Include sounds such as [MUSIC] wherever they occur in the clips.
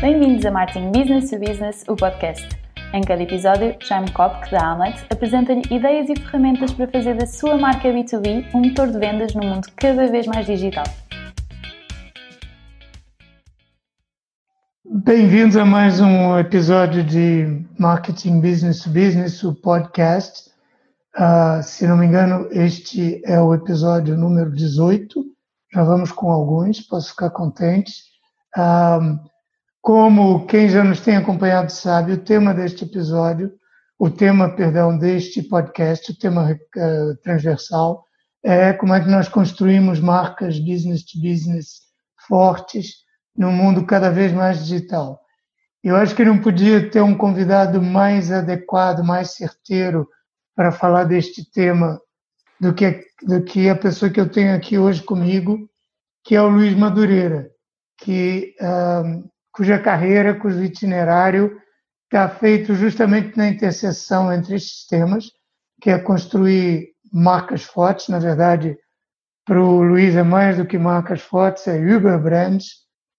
Bem-vindos a Marketing Business to Business, o podcast. Em cada episódio, Jaime Kopk, da Amlet, apresenta-lhe ideias e ferramentas para fazer da sua marca B2B um motor de vendas num mundo cada vez mais digital. Bem-vindos a mais um episódio de Marketing Business to Business, o podcast. Uh, se não me engano, este é o episódio número 18. Já vamos com alguns, posso ficar contente. Uh, como quem já nos tem acompanhado sabe, o tema deste episódio, o tema, perdão, deste podcast, o tema uh, transversal, é como é que nós construímos marcas business to business fortes num mundo cada vez mais digital. Eu acho que não podia ter um convidado mais adequado, mais certeiro para falar deste tema do que, do que a pessoa que eu tenho aqui hoje comigo, que é o Luiz Madureira, que uh, cuja carreira, cujo itinerário está feito justamente na interseção entre estes temas, que é construir marcas fortes. Na verdade, para o Luiz é mais do que marcas fortes, é Uber Brands,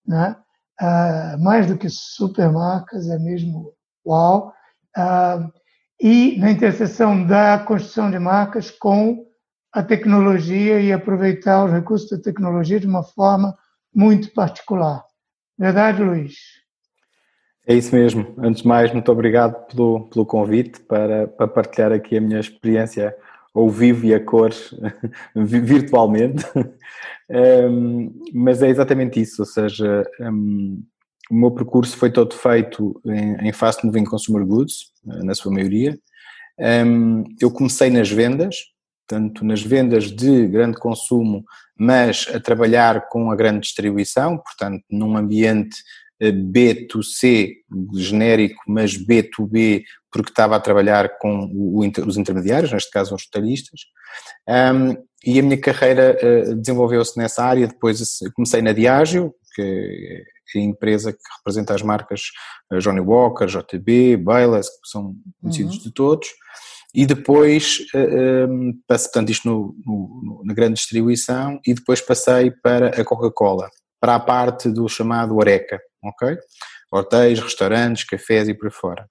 né? Uh, mais do que supermarcas, é mesmo uau. Uh, e na interseção da construção de marcas com a tecnologia e aproveitar os recursos da tecnologia de uma forma muito particular. Verdade, Luiz? É isso mesmo. Antes de mais, muito obrigado pelo, pelo convite para, para partilhar aqui a minha experiência ao vivo e a cores [LAUGHS] virtualmente. um, mas é exatamente isso, ou seja, um, o meu percurso foi todo feito em, em fast moving consumer goods, na sua maioria. Um, eu comecei nas vendas, tanto nas vendas de grande consumo, mas a trabalhar com a grande distribuição, portanto, num ambiente eh, B2C genérico, mas B2B, porque estava a trabalhar com o, os intermediários, neste caso os detalhistas. Um, e a minha carreira uh, desenvolveu-se nessa área. Depois comecei na Diageo, que é a empresa que representa as marcas Johnny Walker, JB, Bayless, que são conhecidos uhum. de todos e depois, eh, ehm, passei, portanto, isto no, no, na grande distribuição, e depois passei para a Coca-Cola, para a parte do chamado Oreca, ok? Hotéis, restaurantes, cafés e por fora.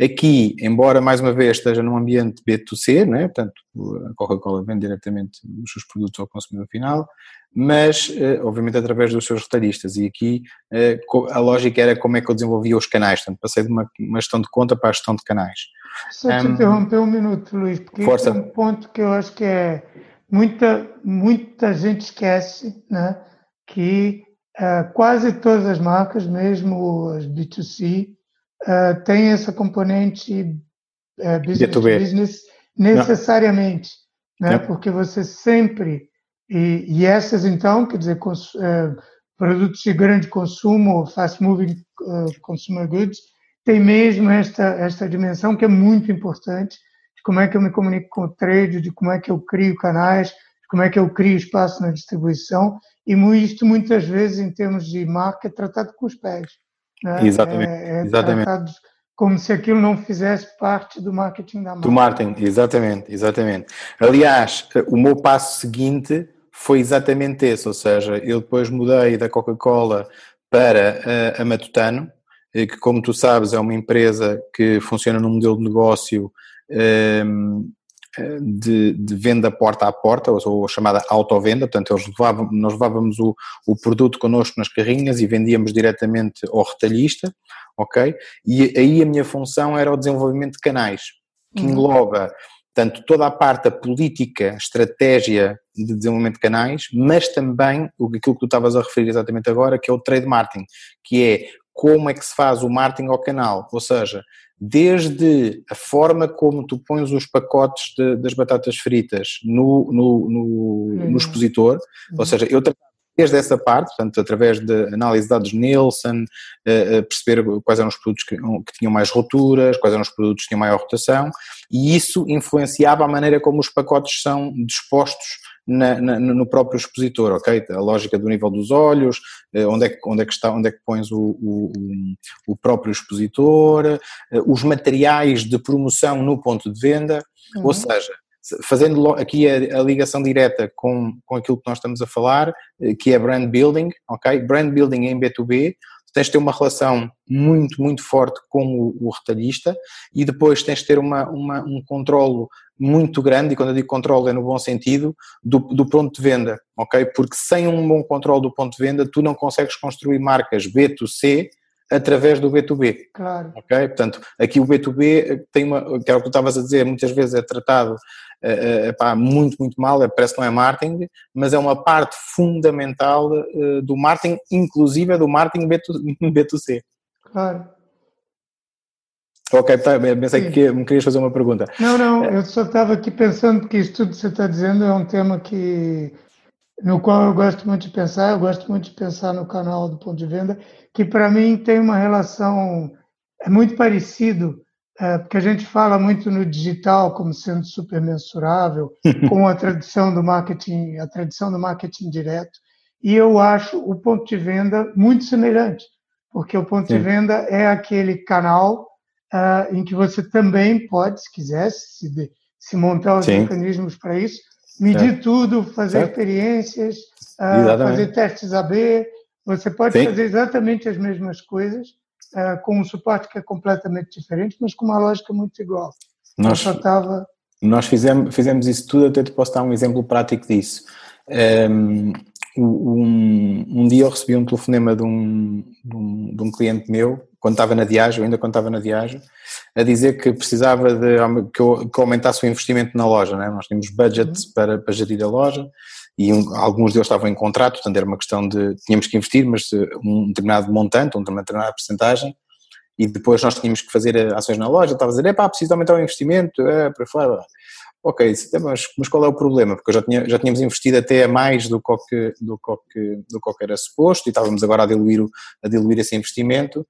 Aqui, embora mais uma vez esteja num ambiente B2C, não é? portanto a Coca-Cola vende diretamente os seus produtos ao consumidor final, mas eh, obviamente através dos seus retalhistas e aqui eh, a lógica era como é que eu desenvolvia os canais, portanto passei de uma, uma gestão de conta para a gestão de canais. Só te um, interromper um minuto, Luís, porque força. é um ponto que eu acho que é muita, muita gente esquece, né? que uh, quase todas as marcas, mesmo as B2C, uh, têm essa componente uh, business business necessariamente, Não. né? porque você sempre, e, e, essas então, quer dizer, cons, uh, produtos de grande consumo, fast moving consumer goods, tem mesmo esta, esta dimensão que é muito importante, de como é que eu me comunico com o trade, de como é que eu crio canais, de como é que eu crio espaço na distribuição, e isto muitas vezes, em termos de marca, é tratado com os pés. Né? Exatamente. É, é exatamente. como se aquilo não fizesse parte do marketing da marca. Do marketing, exatamente, exatamente. Aliás, o meu passo seguinte foi exatamente esse, ou seja, eu depois mudei da Coca-Cola para a, a Matutano, eh, que como tu sabes é uma empresa que funciona num modelo de negócio ehm, eh, de, de, venda porta a porta, ou, ou chamada autovenda, portanto eles levavam, nós levávamos o, o produto connosco nas carrinhas e vendíamos diretamente ao retalhista, ok? E aí a minha função era o desenvolvimento de canais, que uhum. engloba tanto toda a parte da política, estratégia de desenvolvimento de canais, mas também aquilo que tu estavas a referir exatamente agora, que é o trade marketing, que é como é que se faz o marketing ao canal, ou seja, desde a forma como tu pões os pacotes de, das batatas fritas no, no, no, uhum. no expositor, uhum. ou seja, eu desde essa parte, portanto, através de análise de dados Nielsen, uh, perceber quais eram os produtos que, que, tinham mais roturas, quais eram os produtos que tinham maior rotação, e isso influenciava a maneira como os pacotes são dispostos na, na, no próprio expositor, ok? A lógica do nível dos olhos, eh, onde é que, onde é que está, onde é que pões o, o, o próprio expositor, eh, os materiais de promoção no ponto de venda, uhum. ou seja, fazendo aqui a, a, ligação direta com, com aquilo que nós estamos a falar, eh, que é brand building, ok? Brand building em B2B, tens de ter uma relação muito, muito forte com o, o retalhista e depois tens de ter uma, uma, um controlo muito grande, e quando eu digo controle é no bom sentido, do, do ponto de venda, ok? Porque sem um bom controle do ponto de venda, tu não consegues construir marcas B2C através do B2B. Claro. Ok? Portanto, aqui o B2B tem uma, que é o que tu estavas a dizer, muitas vezes é tratado uh, uh, muito, muito mal, é, parece que não é marketing, mas é uma parte fundamental uh, do marketing, inclusive é do marketing B2, [LAUGHS] B2C. Claro. Ok, tá, pensei que me querias fazer uma pergunta. Não, não, eu só estava aqui pensando que isto tudo que você está dizendo é um tema que no qual eu gosto muito de pensar, eu gosto muito de pensar no canal do ponto de venda, que para mim tem uma relação é muito parecido, é, porque a gente fala muito no digital como sendo super mensurável, [LAUGHS] com a tradição do marketing, a tradição do marketing direto, e eu acho o ponto de venda muito semelhante, porque o ponto Sim. de venda é aquele canal uh, em que você também pode, se quiser, se, se montar os Sim. mecanismos para isso, medir certo. tudo, fazer certo. experiências, uh, fazer testes AB. Você pode Sim. fazer exatamente as mesmas coisas uh, com um suporte que é completamente diferente, mas com uma lógica muito igual. Nós, tava... nós fizemos, fizemos isso tudo, até te posso dar um exemplo prático disso. Um, um, um dia eu recebi um telefonema de um, de um, de um cliente meu, quando estava na Diageo, ainda quando estava na Diageo, a dizer que precisava de que, eu, que aumentasse o investimento na loja. Né? Nós tínhamos budget uhum. para, para gerir a loja e um, alguns deles estavam em contrato, portanto era uma questão de tínhamos que investir, mas um determinado montante, uma determinada porcentagem, e depois nós tínhamos que fazer ações na loja. Estava a dizer, é pá, preciso aumentar o investimento, é, para fora ok, mas, qual é o problema? Porque já, tinha, já tínhamos investido até mais do que, do, que, do que era suposto e estávamos agora a diluir, a diluir esse investimento.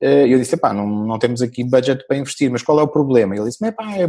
Eh, e eu disse, pá, não, não temos aqui budget para investir, mas qual é o problema? E ele disse, pá, é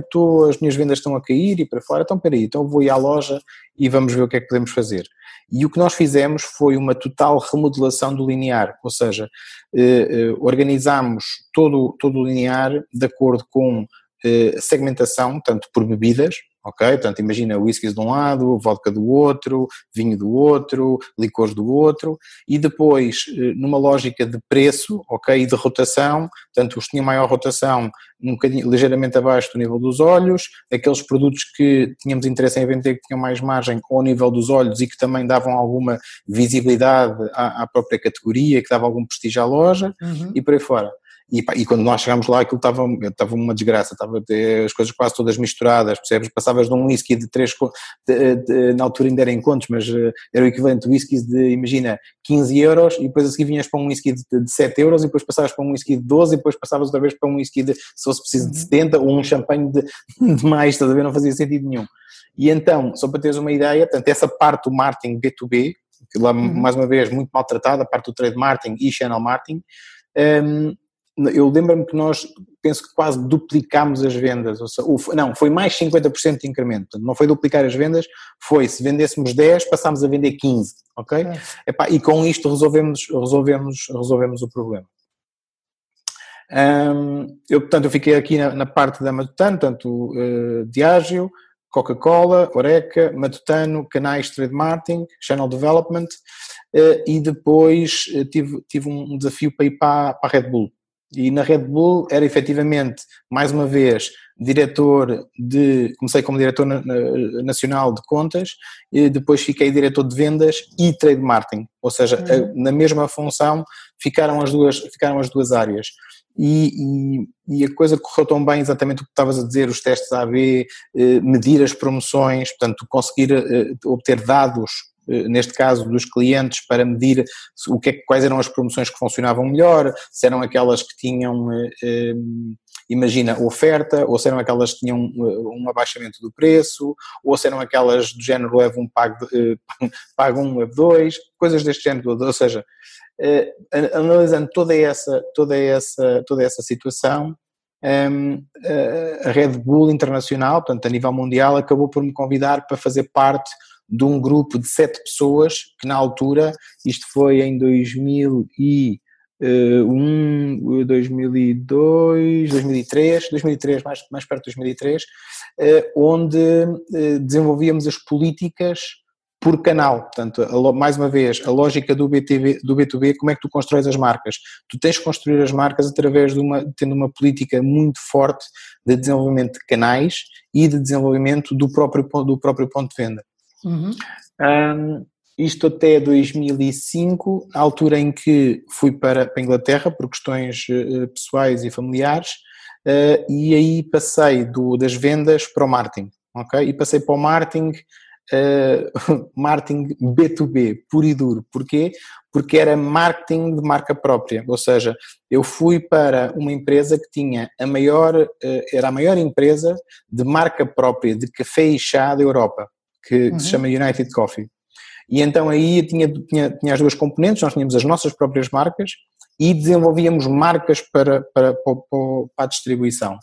as minhas vendas estão a cair e para fora, então peraí, então vou ir à loja e vamos ver o que é que podemos fazer. E o que nós fizemos foi uma total remodelação do linear, ou seja, eh, eh, organizámos todo, todo o linear de acordo com eh, segmentação, tanto por bebidas, ok? Portanto, imagina whiskies de um lado, vodka do outro, vinho do outro, licores do outro, e depois, eh, numa lógica de preço, ok? E de rotação, portanto, os que tinham maior rotação, um bocadinho, ligeiramente abaixo do nível dos olhos, aqueles produtos que tínhamos interesse em vender que tinham mais margem ao nível dos olhos e que também davam alguma visibilidade à, à própria categoria, que dava algum prestígio à loja, uhum. e por aí fora. E, e, quando nós chegámos lá aquilo estava, estava uma desgraça, estava as coisas quase todas misturadas, percebes? Passavas de um whisky de 3, de, de, na altura ainda era em contos, mas uh, era o equivalente de whiskies de, imagina, 15 euros e depois a seguir vinhas para um whisky de, de 7 euros e depois passavas para um whisky de 12 e depois passavas outra vez para um whisky de, se fosse preciso, de 70 uhum. ou um champanhe de, [LAUGHS] de mais, estás a ver? Não fazia sentido nenhum. E então, só para teres uma ideia, portanto, essa parte do marketing B2B, que lá, uhum. mais uma vez, muito maltratada, a parte do trade marketing e channel marketing, um, eu lembro-me que nós, penso que quase duplicámos as vendas, ou seja, não, foi mais 50% de incremento, não foi duplicar as vendas, foi se vendêssemos 10, passámos a vender 15, ok? É. Epá, e com isto resolvemos, resolvemos, resolvemos o problema. Eu, portanto, eu fiquei aqui na, na parte da Matutano, tanto uh, Diageo, Coca-Cola, Oreca, Matutano, canais de trade marketing, channel development, uh, e depois uh, tive, tive um desafio para ir para, para a Red Bull. E na Red Bull era efetivamente, mais uma vez, diretor de. Comecei como diretor nacional de contas, e depois fiquei diretor de vendas e trade marketing. Ou seja, uhum. na mesma função ficaram as duas, ficaram as duas áreas. E, e, e, a coisa correu tão bem, exatamente o que estavas a dizer, os testes AB, eh, medir as promoções, portanto, conseguir eh, obter dados neste caso dos clientes para medir o que é, quais eram as promoções que funcionavam melhor, se eram aquelas que tinham, eh, eh, imagina, oferta, ou se eram aquelas que tinham um abaixamento do preço, ou se eram aquelas do género leva um pago, [LAUGHS] pago um, leva dois, coisas deste género, ou seja, analisando toda essa, toda essa, toda essa situação, ehm, a Red Bull Internacional, portanto a nível mundial, acabou por me convidar para fazer parte de um grupo de sete pessoas que na altura, isto foi em 2001, 2002, 2003, 2003 mais, mais perto de 2003, eh, onde eh, desenvolvíamos as políticas por canal. Portanto, a, mais uma vez, a lógica do, BTV, do B2B, como é que tu constróis as marcas? Tu tens que construir as marcas através de uma, tendo uma política muito forte de desenvolvimento de canais e de desenvolvimento do próprio, do próprio ponto de venda. Uhum. Um, isto até 2005, a altura em que fui para, para a Inglaterra por questões uh, pessoais e familiares, uh, e aí passei do, das vendas para o marketing, ok? E passei para o marketing, uh, [LAUGHS] marketing B2B, puro e duro. Porquê? Porque era marketing de marca própria, ou seja, eu fui para uma empresa que tinha a maior, era a maior empresa de marca própria de café e chá da Europa, que, uhum. que se chama United Coffee. E então aí tinha, tinha, tinha as duas componentes, nós tínhamos as nossas próprias marcas e desenvolvíamos marcas para, para, para, para a distribuição.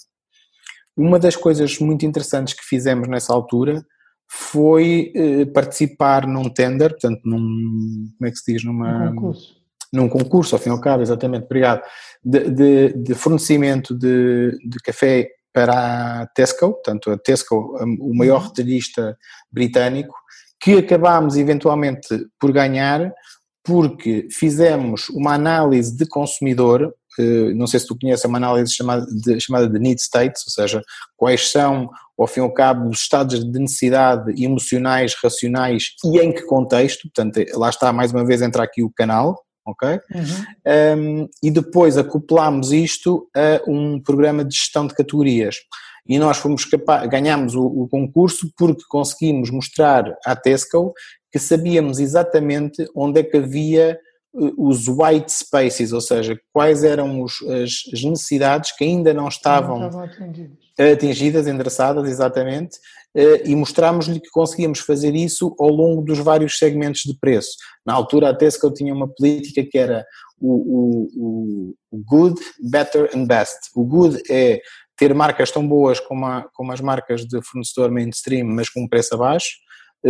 Uma das coisas muito interessantes que fizemos nessa altura foi eh, participar num tender, portanto, num, como é que se diz, numa... Um concurso. Num concurso, ao fim e ao cabo, exatamente, obrigado, de, de, de fornecimento de, de café para a Tesco, portanto a Tesco, o maior uhum. retalhista britânico, que acabámos eventualmente por ganhar porque fizemos uma análise de consumidor, eh, não sei se tu conheces, é uma análise chamada de, chamada de need states, ou seja, quais são, ao fim e ao cabo, os estados de necessidade emocionais, racionais e em que contexto, portanto, lá está mais uma vez entra aqui o canal, ok? Uhum. Um, e depois acoplámos isto a um programa de gestão de categorias e nós fomos capazes, ganhámos o, o, concurso porque conseguimos mostrar à Tesco que sabíamos exatamente onde é que havia eh, os white spaces, ou seja, quais eram os, as, necessidades que ainda não estavam, não estavam atingidas. atingidas, endereçadas, exatamente, e mostrámos-lhe que conseguíamos fazer isso ao longo dos vários segmentos de preço. Na altura a Tesco tinha uma política que era o, o, o good, better and best. O good é ter marcas tão boas como, a, como as marcas de fornecedor mainstream, mas com um preço abaixo.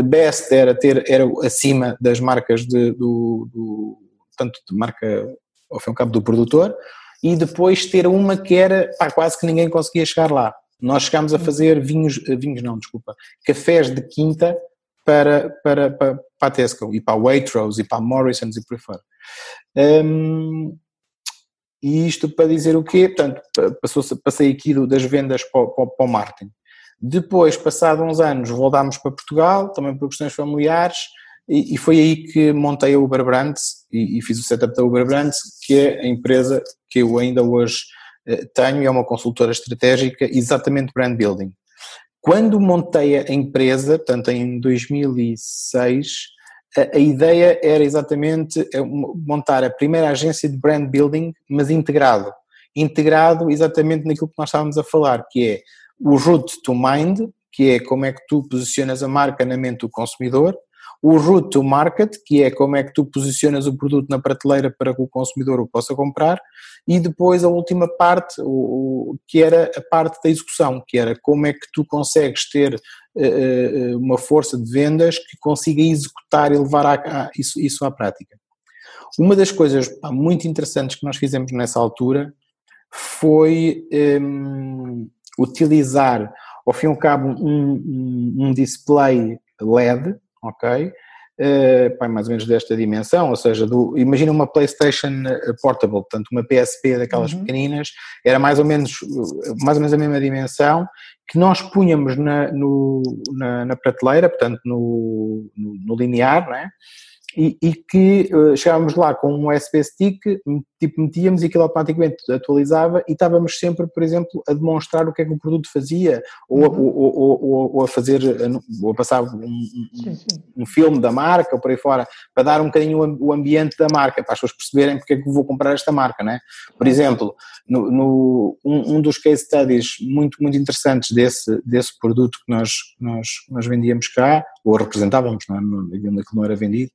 Best era ter era acima das marcas de, do, do tanto de marca ao fim e ao cabo do produtor e depois ter uma que era pá, quase que ninguém conseguia chegar lá. Nós chegámos a fazer vinhos, vinhos não, desculpa, cafés de quinta para, para, para, para a Tesco e para a Waitrose e para a Morrison's e por aí fora. Um, e isto para dizer o quê? Portanto, passou, passei aqui das vendas para, para, para o marketing. Depois, passados uns anos, voltámos para Portugal, também por questões familiares, e, e foi aí que montei a Uber Brands e, e, fiz o setup da Uber Brands, que é a empresa que eu ainda hoje eh, tenho, é uma consultora estratégica, exatamente brand building. Quando montei a empresa, portanto em 2006, a, ideia era exatamente é montar a primeira agência de brand building, mas integrado. Integrado exatamente naquilo que nós estávamos a falar, que é o route to mind, que é como é que tu posicionas a marca na mente do consumidor, o route to market, que é como é que tu posicionas o produto na prateleira para que o consumidor o possa comprar, e depois a última parte, o, que era a parte da execução, que era como é que tu consegues ter uh, uma força de vendas que consiga executar e levar a, a, isso, isso à prática. Uma das coisas pá, muito interessantes que nós fizemos nessa altura foi um, utilizar, ao fim e ao cabo, um, um, um display LED ok? Uh, pá, mais ou menos desta dimensão, ou seja, do, imagina uma PlayStation eh, Portable, portanto uma PSP daquelas uhum. pequeninas, era mais ou menos mais ou menos a mesma dimensão que nós punhamos na, no, na, na prateleira, portanto no, no, no linear, não é? E, e que uh, chegávamos lá com um USB stick, tipo metíamos e aquilo automaticamente atualizava e estávamos sempre, por exemplo, a demonstrar o que é que o produto fazia ou, uhum. ou, ou, ou a fazer, ou a passar um, sim. um, filme da marca ou por aí fora, para dar um bocadinho o ambiente da marca, para as pessoas perceberem porque é que vou comprar esta marca, né? Por exemplo, no, no um, um, dos case studies muito, muito interessantes desse, desse produto que nós, nós, nós vendíamos cá, ou representávamos, não é? aquilo não era vendido,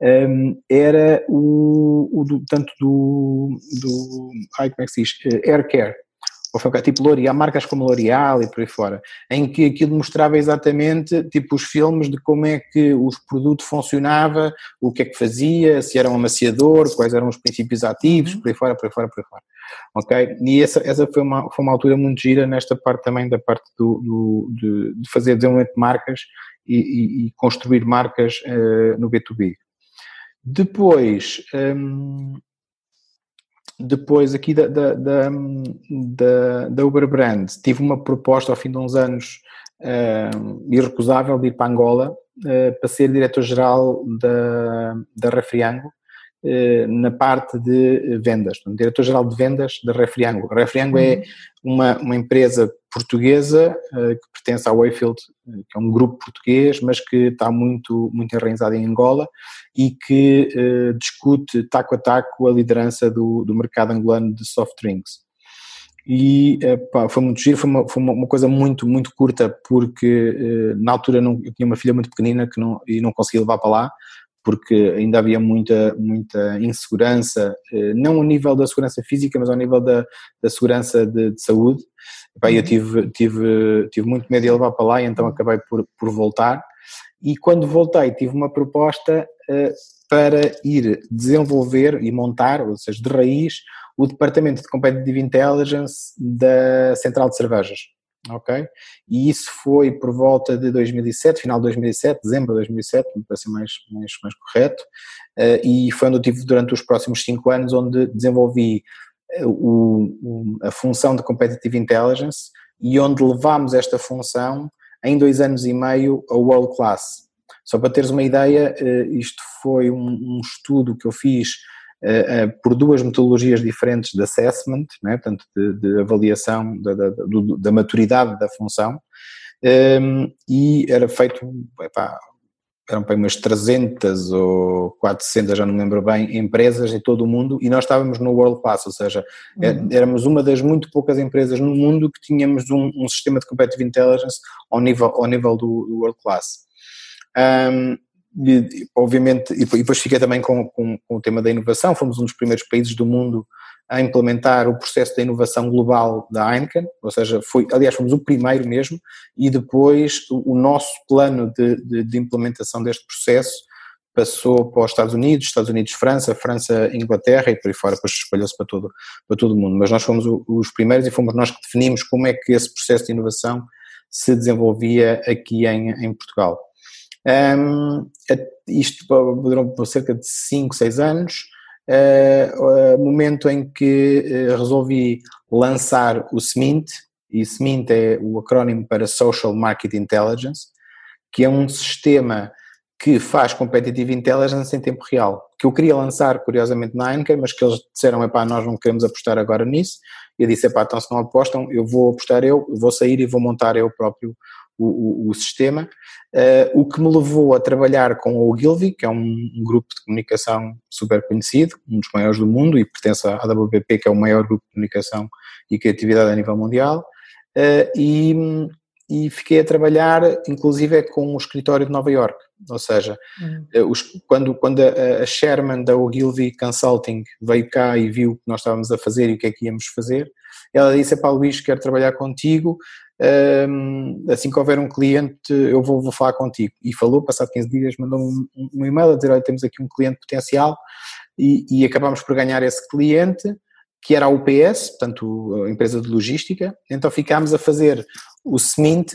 um, era o, o do, tanto do, do ai, como é que se diz, eh, Air Care, ou tipo L'Oreal, marcas como L'Oreal e por aí fora, em que aquilo mostrava exatamente tipo os filmes de como é que o produto funcionava, o que é que fazia, se era um amaciador, quais eram os princípios ativos, uhum. por aí fora, por aí fora, por aí fora. Ok? E essa, essa foi, uma, foi uma altura muito gira nesta parte também da parte do, do de, de, fazer desenvolvimento de marcas e, e, e construir marcas uh, no B2B. Depois, um, depois aqui da, da, da, da, da Uber Brand, tive uma proposta ao fim de uns anos uh, irrecusável de ir para Angola uh, para ser diretor-geral da, da Refriango na parte de vendas, diretor-geral de vendas da Refriango. A Refriango é uhum. é uma, uma empresa portuguesa que pertence à Wayfield, que é um grupo português, mas que está muito, muito enraizado em Angola e que discute taco a taco a liderança do, do mercado angolano de soft drinks e pá, foi muito giro, foi, uma, foi uma, coisa muito, muito curta, porque eh, na altura não, eu tinha uma filha muito pequenina que não, e não conseguia levar para lá, porque ainda havia muita, muita insegurança, eh, não ao nível da segurança física, mas ao nível da, da segurança de, de saúde. Pá, eu uhum. tive, tive, tive muito medo de levar para lá e então acabei por, por voltar. E quando voltei, tive uma proposta uh, para ir desenvolver e montar, ou seja, de raiz, o Departamento de Competitive Intelligence da Central de Cervejas. Ok? E isso foi por volta de 2007, final de 2007, dezembro de 2007, para ser mais, mais, mais correto, uh, e foi onde eu tive durante os próximos cinco anos, onde desenvolvi uh, o, o, a função de Competitive Intelligence e onde levámos esta função em dois anos e meio a world class. Só para teres uma ideia, uh, isto foi um, um estudo que eu fiz por duas metodologias diferentes de assessment, né, portanto, de, de avaliação da, da, da, maturidade da função, ehm, e era feito, epá, eram para umas 300 ou 400, já não me lembro bem, empresas em todo o mundo e nós estávamos no World Class, ou seja, é, uhum. éramos uma das muito poucas empresas no mundo que tínhamos um, um sistema de competitive intelligence ao nível, ao nível do, do World Class. Um, e, obviamente, e depois fiquei também com, com, com, o tema da inovação, fomos um dos primeiros países do mundo a implementar o processo de inovação global da Heineken, ou seja, foi, aliás, fomos o primeiro mesmo, e depois o, nosso plano de, de, de, implementação deste processo passou para os Estados Unidos, Estados Unidos, França, França, Inglaterra e por aí fora, depois espalhou-se para todo, para todo o mundo, mas nós fomos os primeiros e fomos nós que definimos como é que esse processo de inovação se desenvolvia aqui em, em Portugal. Um, isto durou cerca de 5, 6 anos, uh, momento em que uh, resolvi lançar o SMINT, e SMINT é o acrónimo para Social Market Intelligence, que é um sistema que faz competitive intelligence em tempo real, que eu queria lançar curiosamente na Heineken, mas que eles disseram, epá, nós não queremos apostar agora nisso, e eu disse, epá, então se não apostam, eu vou apostar eu, vou sair e vou montar eu próprio o, o, o sistema, uh, o que me levou a trabalhar com o Ogilvy, que é um, um, grupo de comunicação super conhecido, um dos maiores do mundo e pertence à AWP, que é o maior grupo de comunicação e criatividade a nível mundial, uh, e, e fiquei a trabalhar inclusive com o escritório de Nova York, ou seja, uhum. os, quando, quando a, a Sherman da Ogilvy Consulting veio cá e viu o que nós estávamos a fazer e o que é que íamos fazer, ela disse, pá Luís, quero trabalhar contigo, assim que houver um cliente eu vou, vou falar contigo. E falou, passado 15 dias, mandou um, um e-mail a dizer, olha, temos aqui um cliente potencial e, e acabámos por ganhar esse cliente, que era a UPS, portanto a empresa de logística, então ficámos a fazer o SMINT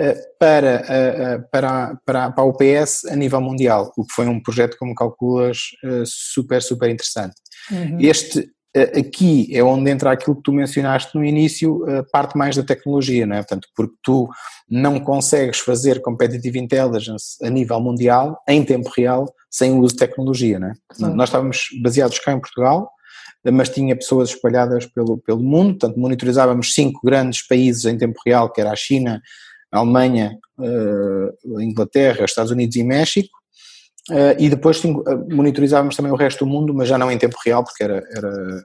eh, para, eh, eh, para, para, para a UPS a nível mundial, o que foi um projeto, como calculas, super, super interessante. Uhum. Este, aqui é onde entra aquilo que tu mencionaste no início, a parte mais da tecnologia, não é? Portanto, porque tu não consegues fazer competitive intelligence a nível mundial, em tempo real, sem o uso de tecnologia, não é? Sim. Nós estávamos baseados cá em Portugal, mas tinha pessoas espalhadas pelo, pelo mundo, portanto monitorizávamos cinco grandes países em tempo real, que era a China, a Alemanha, eh, a Inglaterra, Estados Unidos e México, e depois sim, monitorizávamos também o resto do mundo, mas já não em tempo real, porque era, era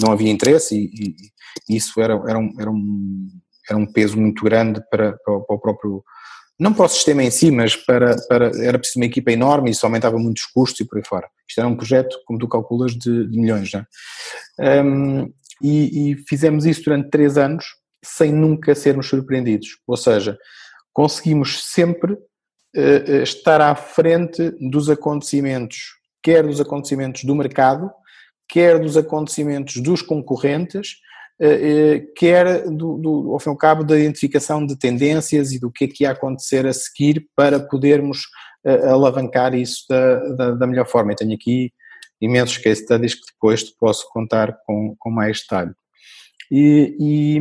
não havia interesse e, e, isso era, era, um, era, um, era um peso muito grande para, para, para, o próprio, não para o sistema em si, mas para, para era preciso uma equipa enorme e isso aumentava muitos custos e por aí fora. Isto era um projeto, como tu calculas, de, de milhões, é? Um, e, e fizemos isso durante três anos sem nunca sermos surpreendidos, ou seja, conseguimos sempre eh, eh, estar à frente dos acontecimentos, quer dos acontecimentos do mercado, quer dos acontecimentos dos concorrentes, quer do, do, ao fim e ao cabo da identificação de tendências e do que é que ia acontecer a seguir para podermos alavancar isso da, da, da melhor forma. Eu tenho aqui imensos case studies que depois te posso contar com, com mais detalhe. E, e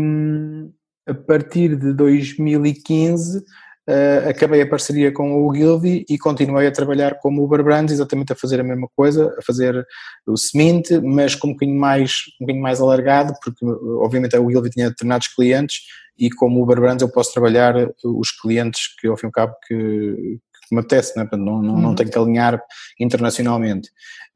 a partir de 2015 uh, acabei a parceria com o Ogilvy e continuei a trabalhar como Uber Brands, exatamente a fazer a mesma coisa, a fazer o Smint, mas com um bocadinho mais, um bocadinho mais alargado, porque obviamente a Ogilvy tinha determinados clientes e como Uber Brands eu posso trabalhar os clientes que ao fim e ao cabo que, que me apetece, não, é? não, não, não uhum. tenho que alinhar internacionalmente.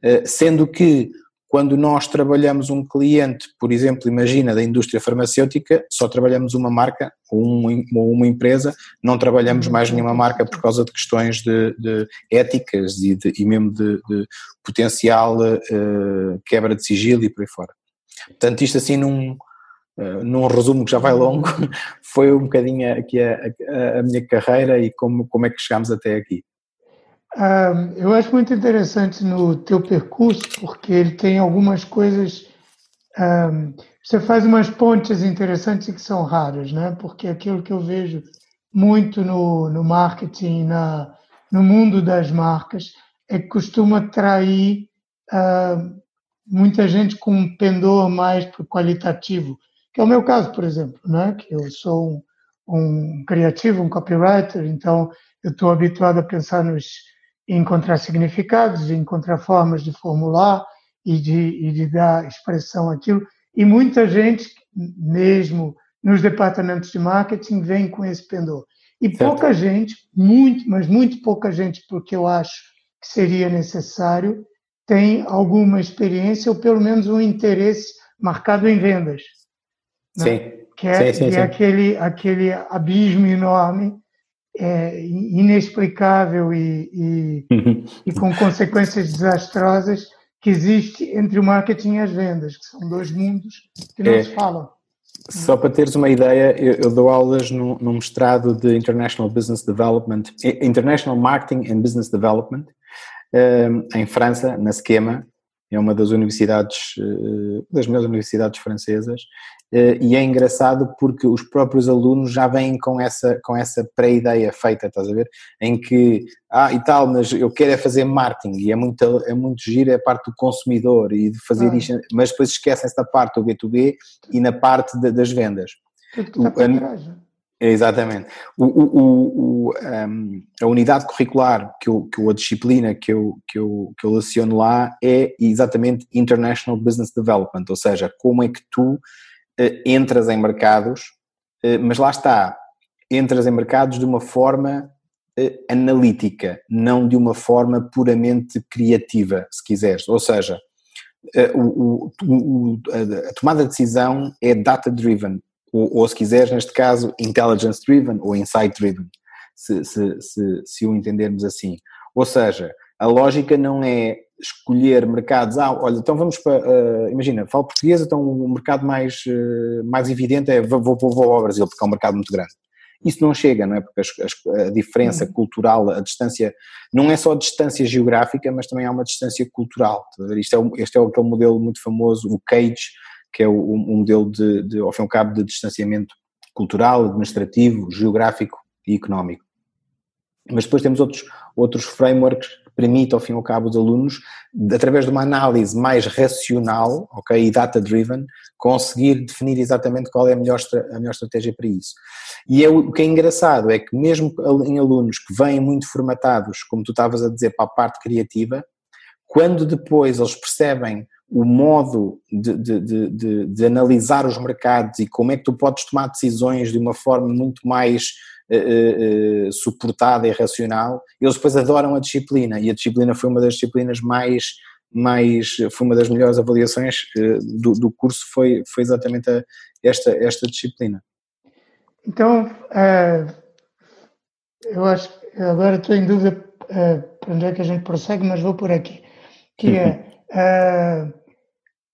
Uh, sendo que quando nós trabalhamos um cliente, por exemplo, imagina da indústria farmacêutica, só trabalhamos uma marca ou uma, uma empresa, não trabalhamos mais nenhuma marca por causa de questões de, de éticas e, de, e mesmo de, de potencial uh, quebra de sigilo e por aí fora. Portanto, isto assim num, uh, num resumo que já vai longo, [LAUGHS] foi um bocadinho aqui a, a, a minha carreira e como, como é que chegámos até aqui eu acho muito interessante no teu percurso, porque ele tem algumas coisas. você faz umas pontes interessantes que são raras, né? Porque aquilo que eu vejo muito no, no marketing, na, no mundo das marcas, é que costuma atrair uh, muita gente com um pendor mais qualitativo, que é o meu caso, por exemplo, né? Que eu sou um, um criativo, um copywriter, então eu estou habituado a pensar nos encontrar significados, encontrar formas de formular e de, e de dar expressão àquilo. E muita gente, mesmo nos departamentos de marketing, vem com esse pendor. E certo. pouca gente, muito, mas muito pouca gente, porque eu acho que seria necessário, tem alguma experiência ou pelo menos um interesse marcado em vendas. Né? Sim. Que é, sim, sim, que é aquele, aquele abismo enorme é, inexplicável e, e, uhum. e, com consequências desastrosas que existe entre o marketing e as vendas, que são dois mundos que não é, se falam. Só para teres uma ideia, eu, eu dou aulas no, no, mestrado de International Business Development, International Marketing and Business Development, um, em França, na Schema, é uma das universidades, eh, das melhores universidades francesas, eh, e é engraçado porque os próprios alunos já vêm com essa, com essa pré-ideia feita, estás a ver? Em que, ah, e tal, mas eu quero é fazer marketing e é muito, é muito giro é a parte do consumidor e de fazer ah. isto, mas depois esquecem-se da parte do B2B e na parte de, das vendas. Tudo que Exatamente. O, o, o, um, a unidade curricular, que eu, que a disciplina que eu, que, eu, que eu leciono lá é exatamente International Business Development, ou seja, como é que tu entras em mercados, uh, mas lá está, entras em mercados de uma forma uh, analítica, não de uma forma puramente criativa, se quiseres. Ou seja, a tomada de decisão é data-driven, ou, ou se quiseres, neste caso, intelligence driven ou insight driven, se, se, se, se o entendermos assim. Ou seja, a lógica não é escolher mercados, ah, olha, então vamos para, uh, imagina, falo português, então o mercado mais, uh, mais evidente é vou, vou, vou ao Brasil, porque é um mercado muito grande. Isso não chega, não é? Porque a, a diferença uhum. cultural, a distância, não é só a distância geográfica, mas também há uma distância cultural. Isto é, este é aquele modelo muito famoso, o Cage, que é o, um modelo de, de, ao fim e ao cabo, de distanciamento cultural, administrativo, geográfico e económico. Mas depois temos outros, outros frameworks que permitem, ao fim e ao cabo, os alunos, através de uma análise mais racional okay, e data-driven, conseguir definir exatamente qual é a melhor, a melhor estratégia para isso. E é, o que é engraçado é que mesmo em alunos que vêm muito formatados, como tu estavas a dizer, para a parte criativa, quando depois eles percebem o modo de, de, de, de, analisar os mercados e como é que tu podes tomar decisões de uma forma muito mais uh, uh, suportada e racional, eles depois adoram a disciplina e a disciplina foi uma das disciplinas mais, mais foi uma das melhores avaliações uh, do, do, curso foi, foi exatamente a, esta, esta disciplina. Então, eu acho que agora estou em dúvida para onde é que a gente prossegue, mas vou por aqui, que é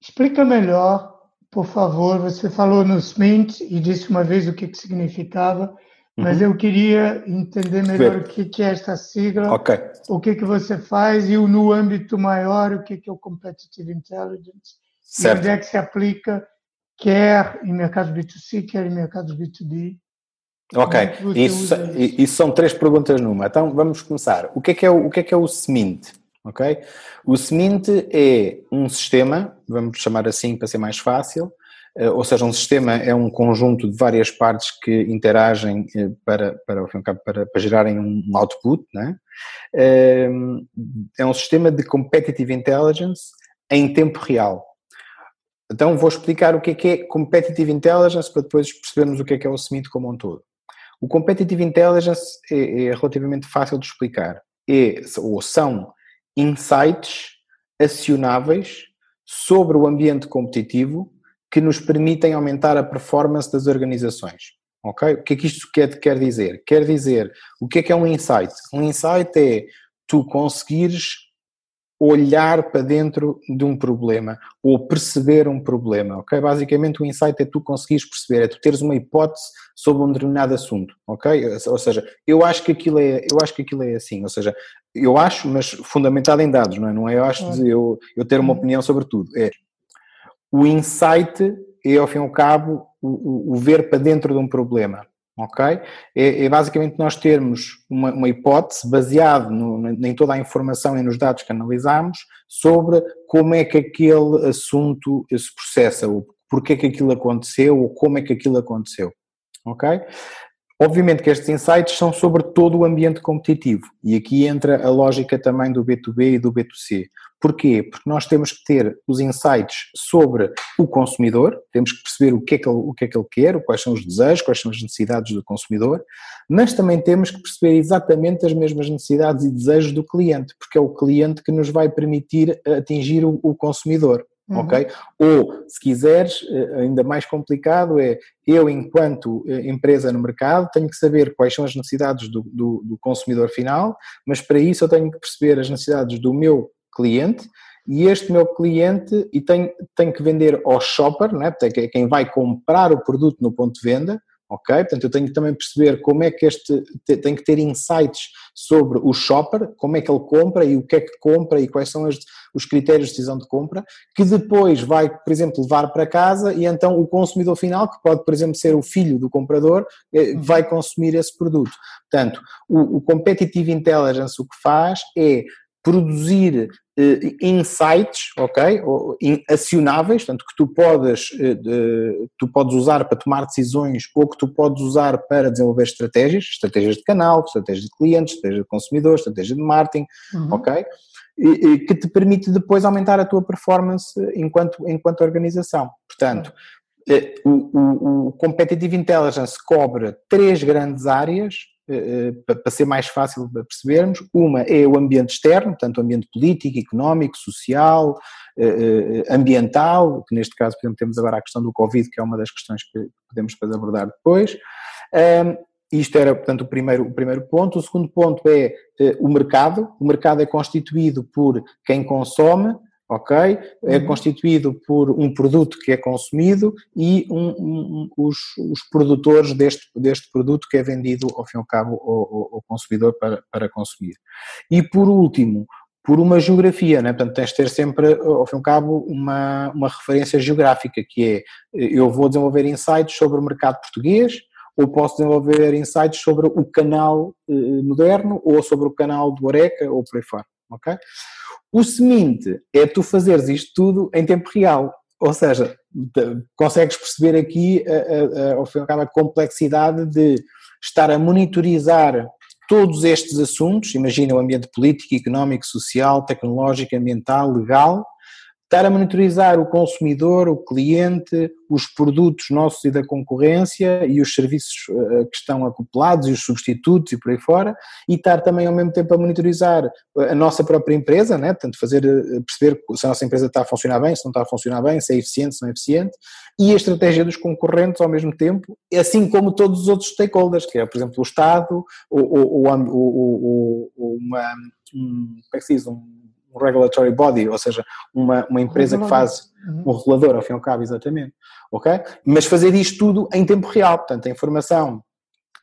Explica melhor, por favor. Você falou no SMINT e disse uma vez o que, que significava, mas uhum. eu queria entender melhor Ver. o que é esta sigla, okay. o que, que você faz e no âmbito maior o que é o Competitive Intelligence certo. e onde é que se aplica quer em mercados B2C, quer em mercados B2B. Ok, é isso, isso? isso, são três perguntas numa. Então vamos começar. O que é que é o, o, que é, que é o SMINT? Ok? O SMINT é um sistema, vamos chamar assim para ser mais fácil, ou seja, um sistema é um conjunto de várias partes que interagem eh, para, para, para, para gerarem um output, né? é um sistema de competitive intelligence em tempo real. Então vou explicar o que é que é competitive intelligence para depois percebermos o que é que é o SMIT como um todo. O competitive intelligence é, é relativamente fácil de explicar. É, ou são insights acionáveis sobre o ambiente competitivo que nos permitem aumentar a performance das organizações. Ok? O que é que isto quer, quer dizer? Quer dizer, o que é que é um insight? Um insight é tu conseguires olhar para dentro de um problema ou perceber um problema, ok? Basicamente o insight é tu conseguires perceber, é tu teres uma hipótese sobre um determinado assunto, ok? Ou seja, eu acho que aquilo é, eu acho que aquilo é assim, ou seja, eu acho, mas fundamentado em dados, não é? Não é eu acho de eu, eu ter uma uhum. opinião sobre tudo, é o insight é ao fim e ao cabo o, o, o ver para dentro de um problema, ok? É, é basicamente nós termos uma, uma hipótese baseada em toda a informação e nos dados que analisamos sobre como é que aquele assunto se processa, ou porque é que aquilo aconteceu, ou como é que aquilo aconteceu, ok? Obviamente que estes insights são sobre todo o ambiente competitivo e aqui entra a lógica também do B2B e do B2C. Porquê? Porque nós temos que ter os insights sobre o consumidor, temos que perceber o que é que ele, o que é que ele quer, quais são os desejos, quais são as necessidades do consumidor, mas também temos que perceber exatamente as mesmas necessidades e desejos do cliente, porque é o cliente que nos vai permitir atingir o, o consumidor. Uhum. Ok? Ou, se quiseres, eh, ainda mais complicado é eu, enquanto eh, empresa no mercado, tenho que saber quais são as necessidades do, do, do consumidor final, mas para isso eu tenho que perceber as necessidades do meu cliente e este meu cliente e tem, tem que vender ao shopper, né? Portanto, é quem vai comprar o produto no ponto de venda, ok? Portanto, eu tenho que também perceber como é que este, tem que ter insights sobre o shopper, como é que ele compra e o que é que compra e quais são as, os critérios de decisão de compra, que depois vai, por exemplo, levar para casa e então o consumidor final, que pode, por exemplo, ser o filho do comprador, eh, uhum. vai consumir esse produto. Portanto, o, o Competitive Intelligence o que faz é produzir insights, ok, acionáveis, portanto que tu podes, uh, tu podes usar para tomar decisões ou que tu podes usar para desenvolver estratégias, estratégias de canal, estratégias de clientes, estratégia de consumidor, estratégia de marketing, uhum. ok, e, que te permite depois aumentar a tua performance enquanto, enquanto organização. Portanto, uh, o, o, o Competitive Intelligence cobre três grandes áreas, eh, eh, para ser mais fácil de percebermos. Uma é o ambiente externo, portanto, o ambiente político, económico, social, eh, ambiental, que neste caso, por exemplo, temos agora a questão do Covid, que é uma das questões que podemos depois abordar depois. Isto era, portanto, o primeiro, o primeiro ponto. O segundo ponto é o mercado. O mercado é constituído por quem consome, ok? É uhum. constituído por um produto que é consumido e um, um, os, os, produtores deste, deste produto que é vendido, ao fim e ao cabo, ao, ao consumidor para, para consumir. E por último, por uma geografia, né? portanto tens de ter sempre, ao fim e ao cabo, uma, uma referência geográfica, que é, eu vou desenvolver insights sobre o mercado português, ou posso desenvolver insights sobre o canal eh, moderno, ou sobre o canal do Oreca, ou por aí fora, ok? O semente é tu fazeres isto tudo em tempo real, ou seja, consegues perceber aqui a, a, a, a complexidade de estar a monitorizar todos estes assuntos, imagina o ambiente político, económico, social, tecnológico, ambiental, legal, estar a monitorizar o consumidor, o cliente, os produtos nossos e da concorrência e os serviços eh, que estão acoplados e os substitutos e por aí fora, e estar também ao mesmo tempo a monitorizar a nossa própria empresa, né? portanto fazer, eh, perceber se a nossa empresa está a funcionar bem, se não está a funcionar bem, se é eficiente, se não é eficiente, e a estratégia dos concorrentes ao mesmo tempo, assim como todos os outros stakeholders, que é, por exemplo, o Estado, ou, ou, ou uma, um, como é que se diz, um um regulatory body, ou seja, uma, uma empresa que faz um regulador, ao fim e ao cabo, exatamente, ok? Mas fazer isto tudo em tempo real, portanto, a informação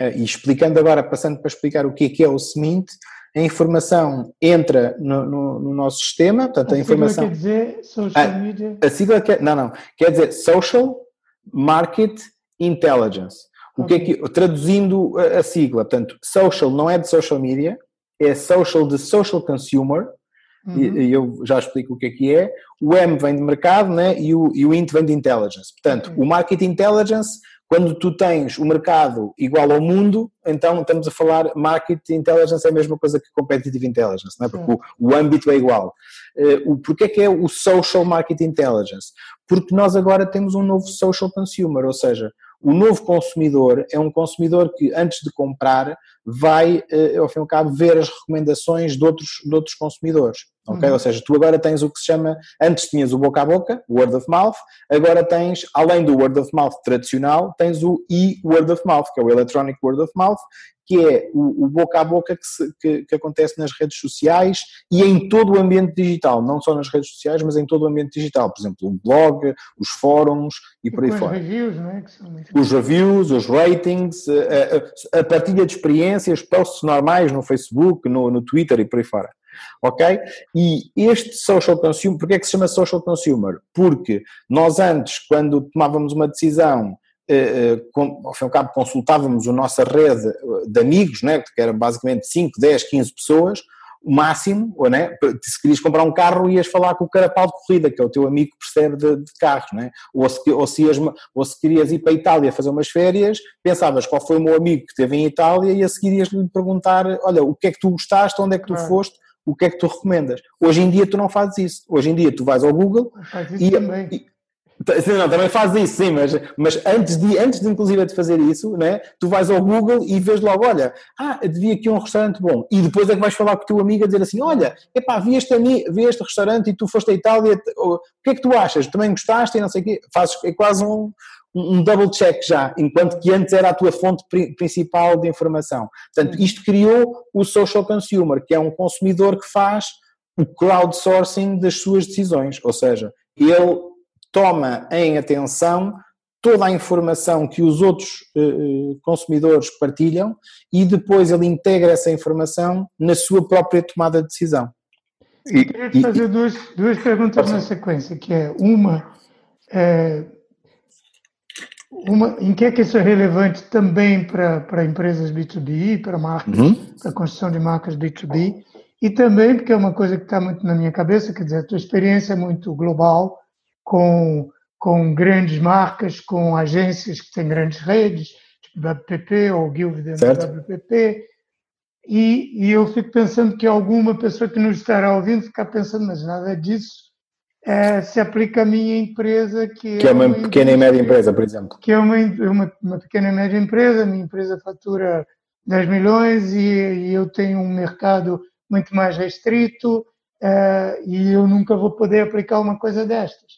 e explicando agora, passando para explicar o que é que é o SMINT, a informação entra no, no, no nosso sistema, portanto a, a informação... quer dizer social a, media? A sigla quer, não, não, quer dizer Social Market Intelligence. O okay. que é que, traduzindo a, a sigla, portanto, social não é de social media, é social de social consumer, uhum. e, e, eu já explico o que é que é. O M vem de mercado né, e, o, e o INT vem de intelligence. Portanto, okay. o market intelligence quando tu tens o mercado igual ao mundo, então estamos a falar market intelligence é a mesma coisa que competitive intelligence, não é? porque o, o âmbito é igual. Uh, Porquê é que é o social market intelligence? Porque nós agora temos um novo social consumer, ou seja, o novo consumidor é um consumidor que antes de comprar vai, uh, ao fim e ao cabo, ver as recomendações de outros, de outros consumidores. Ok? Uhum. Ou seja, tu agora tens o que se chama, antes tinhas o boca a boca, word of mouth, agora tens, além do word of mouth tradicional, tens o e-word of mouth, que é o electronic word of mouth, que é o, o boca a boca que, se, que, que, acontece nas redes sociais e em todo o ambiente digital, não só nas redes sociais, mas em todo o ambiente digital, por exemplo, o blog, os fóruns e, e por aí fora. Os reviews, não é? Os reviews, os ratings, a, a, a, partilha de experiências, posts normais no Facebook, no, no Twitter e por aí fora ok? E este social consumer, porque é que se chama social consumer? Porque nós antes, quando tomávamos uma decisão, eh, eh, ao fim e ao cabo consultávamos a nossa rede de amigos, né, que eram basicamente 5, 10, 15 pessoas, o máximo, ou, né, se querias comprar um carro ias falar com o carapau de corrida, que é o teu amigo que percebe de, de carros, né? ou, se, ou, se ias, ou se querias ir para a Itália fazer umas férias, pensavas qual foi o meu amigo que esteve em Itália e a seguir ias-lhe perguntar, olha, o que é que tu gostaste, onde é que tu foste, o que é que tu recomendas? Hoje em dia tu não fazes isso. Hoje em dia tu vais ao Google isso e, também. E, não, também fazes isso, sim, mas, mas antes, de, antes de inclusive de fazer isso, né, tu vais ao Google e vês logo, olha, ah, devia aqui um restaurante bom. E depois é que vais falar com o teu amigo a dizer assim, olha, epá, vi este, vi este restaurante e tu foste à Itália, o que é que tu achas? Também gostaste e não sei o quê? Fazes, é quase um, um double check já, enquanto que antes era a tua fonte principal de informação. Portanto, isto criou o social consumer, que é um consumidor que faz o crowdsourcing das suas decisões, ou seja, ele toma em atenção toda a informação que os outros uh, consumidores partilham e depois ele integra essa informação na sua própria tomada de decisão. E, queria te fazer e, duas, duas perguntas na sequência, que é uma, é, uma, em que é que isso é relevante também para, para empresas B2B, para marcas, uhum. para a construção de marcas B2B, e também porque é uma coisa que está muito na minha cabeça, quer dizer, a tua experiência é muito global, com, com grandes marcas, com agências que têm grandes redes, tipo WPP ou Guild dentro da WPP, e, e eu fico pensando que alguma pessoa que nos estará ouvindo ficar pensando, mas nada disso é, se aplica à minha empresa, que, que é, uma, uma pequena e média empresa, por exemplo. Que é uma, uma, uma pequena e média empresa, minha empresa fatura 10 milhões e, e eu tenho um mercado muito mais restrito uh, e eu nunca vou poder aplicar uma coisa destas.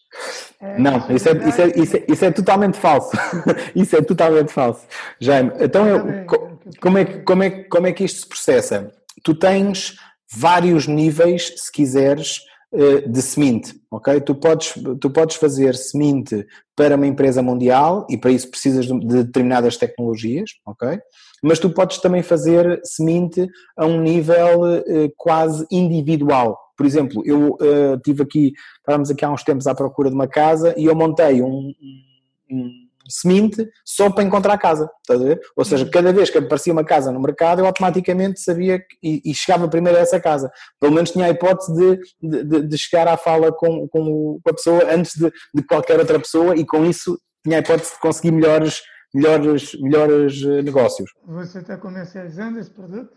Uh, não, isso é, isso, é, isso, é, isso é totalmente falso. [LAUGHS] isso é totalmente falso. Jaime, então eu, como, é, como, é, como é que isto se processa? Tu tens vários níveis, se quiseres, eh, de semente, ok? Tu podes, tu podes fazer semente para uma empresa mundial e para isso precisas de determinadas tecnologias, ok? Mas tu podes também fazer semente a um nível uh, quase individual. Por exemplo, eu uh, tive aqui, estávamos aqui há uns tempos à procura de uma casa e eu montei um, um semente só para encontrar casa, estás a ver? Ou seja, uhum. cada vez que aparecia uma casa no mercado, eu automaticamente sabia que, e, e, chegava primeiro a essa casa. Pelo menos tinha a hipótese de, de, de chegar à fala com, com, a pessoa antes de, de, qualquer outra pessoa e com isso tinha a hipótese de conseguir melhores, melhores, melhores eh, negócios. Você está comercializando esse produto?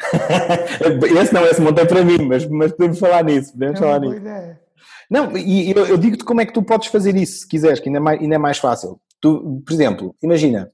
[LAUGHS] esse não, esse montei para mim, mas, mas podemos falar nisso. Podemos é falar nisso. Ideia. Não, e eu, eu digo-te como é que tu podes fazer isso, se quiseres, que ainda é mais, ainda é mais fácil. Tu, por exemplo, imagina,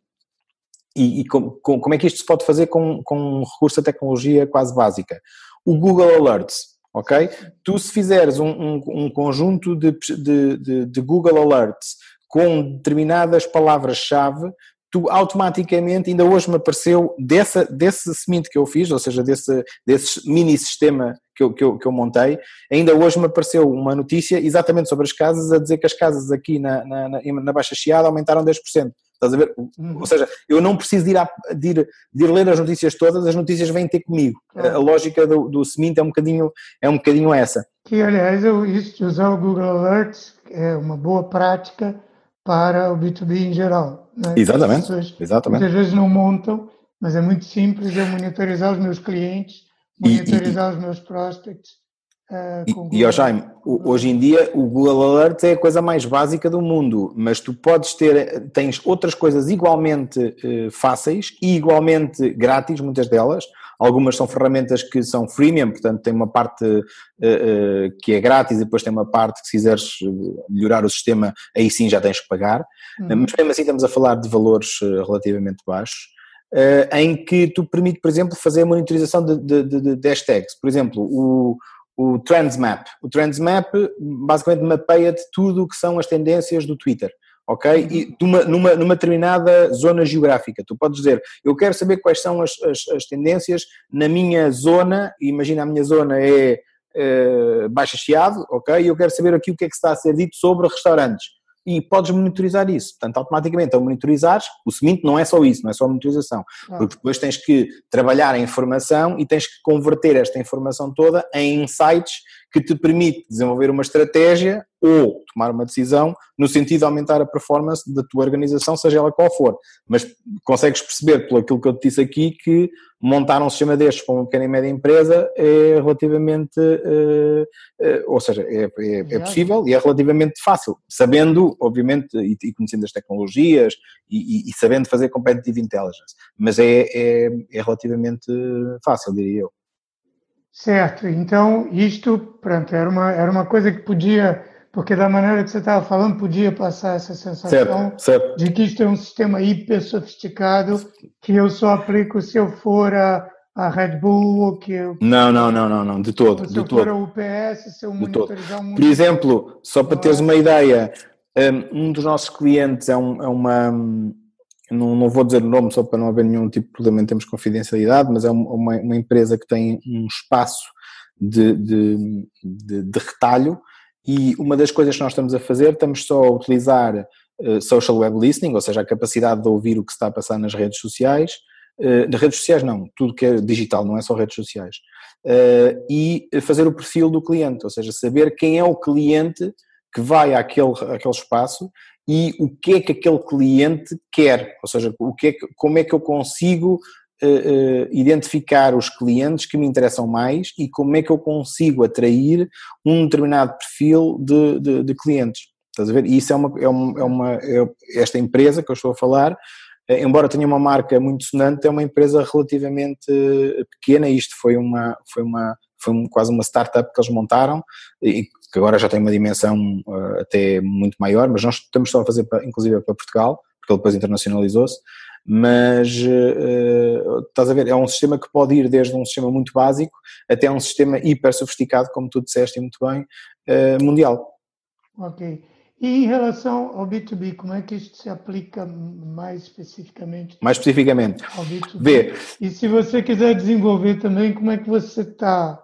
e, e com, com, como é que isto se pode fazer com, com um recurso à tecnologia quase básica? O Google Alerts, ok? Tu se fizeres um, um, um conjunto de, de, de, de Google Alerts com determinadas palavras-chave, tu automaticamente, ainda hoje me apareceu dessa, desse semente que eu fiz, ou seja, desse, desse mini sistema que eu, que, eu, que eu montei, ainda hoje me apareceu uma notícia exatamente sobre as casas, a dizer que as casas aqui na, na, na, na Baixa Chiada aumentaram 10%. Estás a ver? Uhum. Ou seja, eu não preciso de ir, a, de, ir, de ir, ler as notícias todas, as notícias vêm ter comigo. A lógica do, do Semint é um bocadinho, é um bocadinho essa. Que, aliás, eu, isto de usar o Google Alerts é uma boa prática para o B2B em geral. Né? Exatamente. Exatamente. Muitas vezes não montam, mas é muito simples eu monitorizar os meus clientes, monitorizar e, e, os meus prospects Uh, e, e Jaime, hoje em dia o Google Alerts é a coisa mais básica do mundo, mas tu podes ter, tens outras coisas igualmente uh, fáceis e igualmente grátis, muitas delas. Algumas são ferramentas que são freemium, portanto tem uma parte uh, que é grátis e depois tem uma parte que se quiseres melhorar o sistema, aí sim já tens que pagar. Uhum. Mas mesmo assim estamos a falar de valores relativamente baixos. Em que tu permite, por exemplo, fazer a monitorização de, de, de, de hashtags. Por exemplo, o, o Trends Map. O Trends Map basicamente mapeia-te tudo o que são as tendências do Twitter, ok? E numa, numa, numa, determinada zona geográfica. Tu podes dizer, eu quero saber quais são as, as, as tendências na minha zona, imagina a minha zona é, é Baixa Chiado, ok? E eu quero saber aqui o que é que está a ser dito sobre restaurantes e podes monitorizar isso. Portanto, automaticamente, ao monitorizares, o seguinte não é só isso, não é só a monitorização, ah. porque depois tens que trabalhar a informação e tens que converter esta informação toda em insights que te permite desenvolver uma estratégia ou tomar uma decisão no sentido de aumentar a performance da tua organização, seja ela qual for. Mas consegues perceber, pelo aquilo que eu te disse aqui, que montar um sistema destes para uma pequena e média empresa é relativamente, uh, uh, ou seja, é, é, é, possível e é relativamente fácil, sabendo, obviamente, e, e conhecendo as tecnologias e, e, e, sabendo fazer competitive intelligence. Mas é, é, é relativamente fácil, diria eu. Certo, então isto, pronto, era uma, era uma coisa que podia, porque da maneira que você estava falando, podia passar essa sensação certo, certo. de que isto é um sistema hiper sofisticado que eu só aplico se eu for a, a Red Bull ou que eu... Não, não, não, não, não de todo. Se eu for a UPS, se eu monitorizar um Por exemplo, só para teres uma ideia, um dos nossos clientes é, um, é uma não, não vou dizer o nome só para não haver nenhum tipo de problema em termos de confidencialidade, mas é uma, uma empresa que tem um espaço de, de, de, de, retalho e uma das coisas que nós estamos a fazer, estamos só a utilizar uh, social web listening, ou seja, a capacidade de ouvir o que está a passar nas redes sociais, uh, nas redes sociais não, tudo que é digital, não é só redes sociais, uh, e fazer o perfil do cliente, ou seja, saber quem é o cliente que vai àquele, àquele espaço e o que é que aquele cliente quer, ou seja, o que é que, como é que eu consigo uh, uh, identificar os clientes que me interessam mais e como é que eu consigo atrair um determinado perfil de, de, de clientes. Estás a ver? E isso é uma, é uma, é uma é esta empresa que eu estou a falar, eh, embora tenha uma marca muito sonante, é uma empresa relativamente pequena. Isto foi uma, foi uma, foi quase uma startup que eles montaram e que agora já tem uma dimensão uh, até muito maior, mas nós estamos só a fazer, para, inclusive para Portugal, porque ele depois internacionalizou-se, mas uh, estás a ver, é um sistema que pode ir desde um sistema muito básico até um sistema hiper sofisticado, como tu disseste muito bem, uh, mundial. Ok. E em relação ao B2B, como é que isto se aplica mais especificamente? Mais especificamente. Ao B2B. Vê. E se você quiser desenvolver também, como é que você está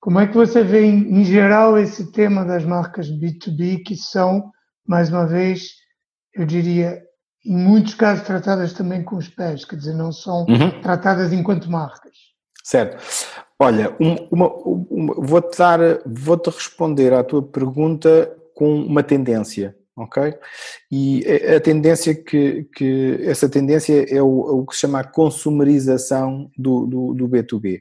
como é que você vê, em, geral, esse tema das marcas B2B, que são, mais uma vez, eu diria, em muitos casos tratadas também com os pés, quer dizer, não são uhum. tratadas enquanto marcas? Certo. Olha, vou-te dar, vou-te responder à tua pergunta com uma tendência, ok? E a tendência que, que essa tendência é o, o que se chama a consumerização do, do, do B2B.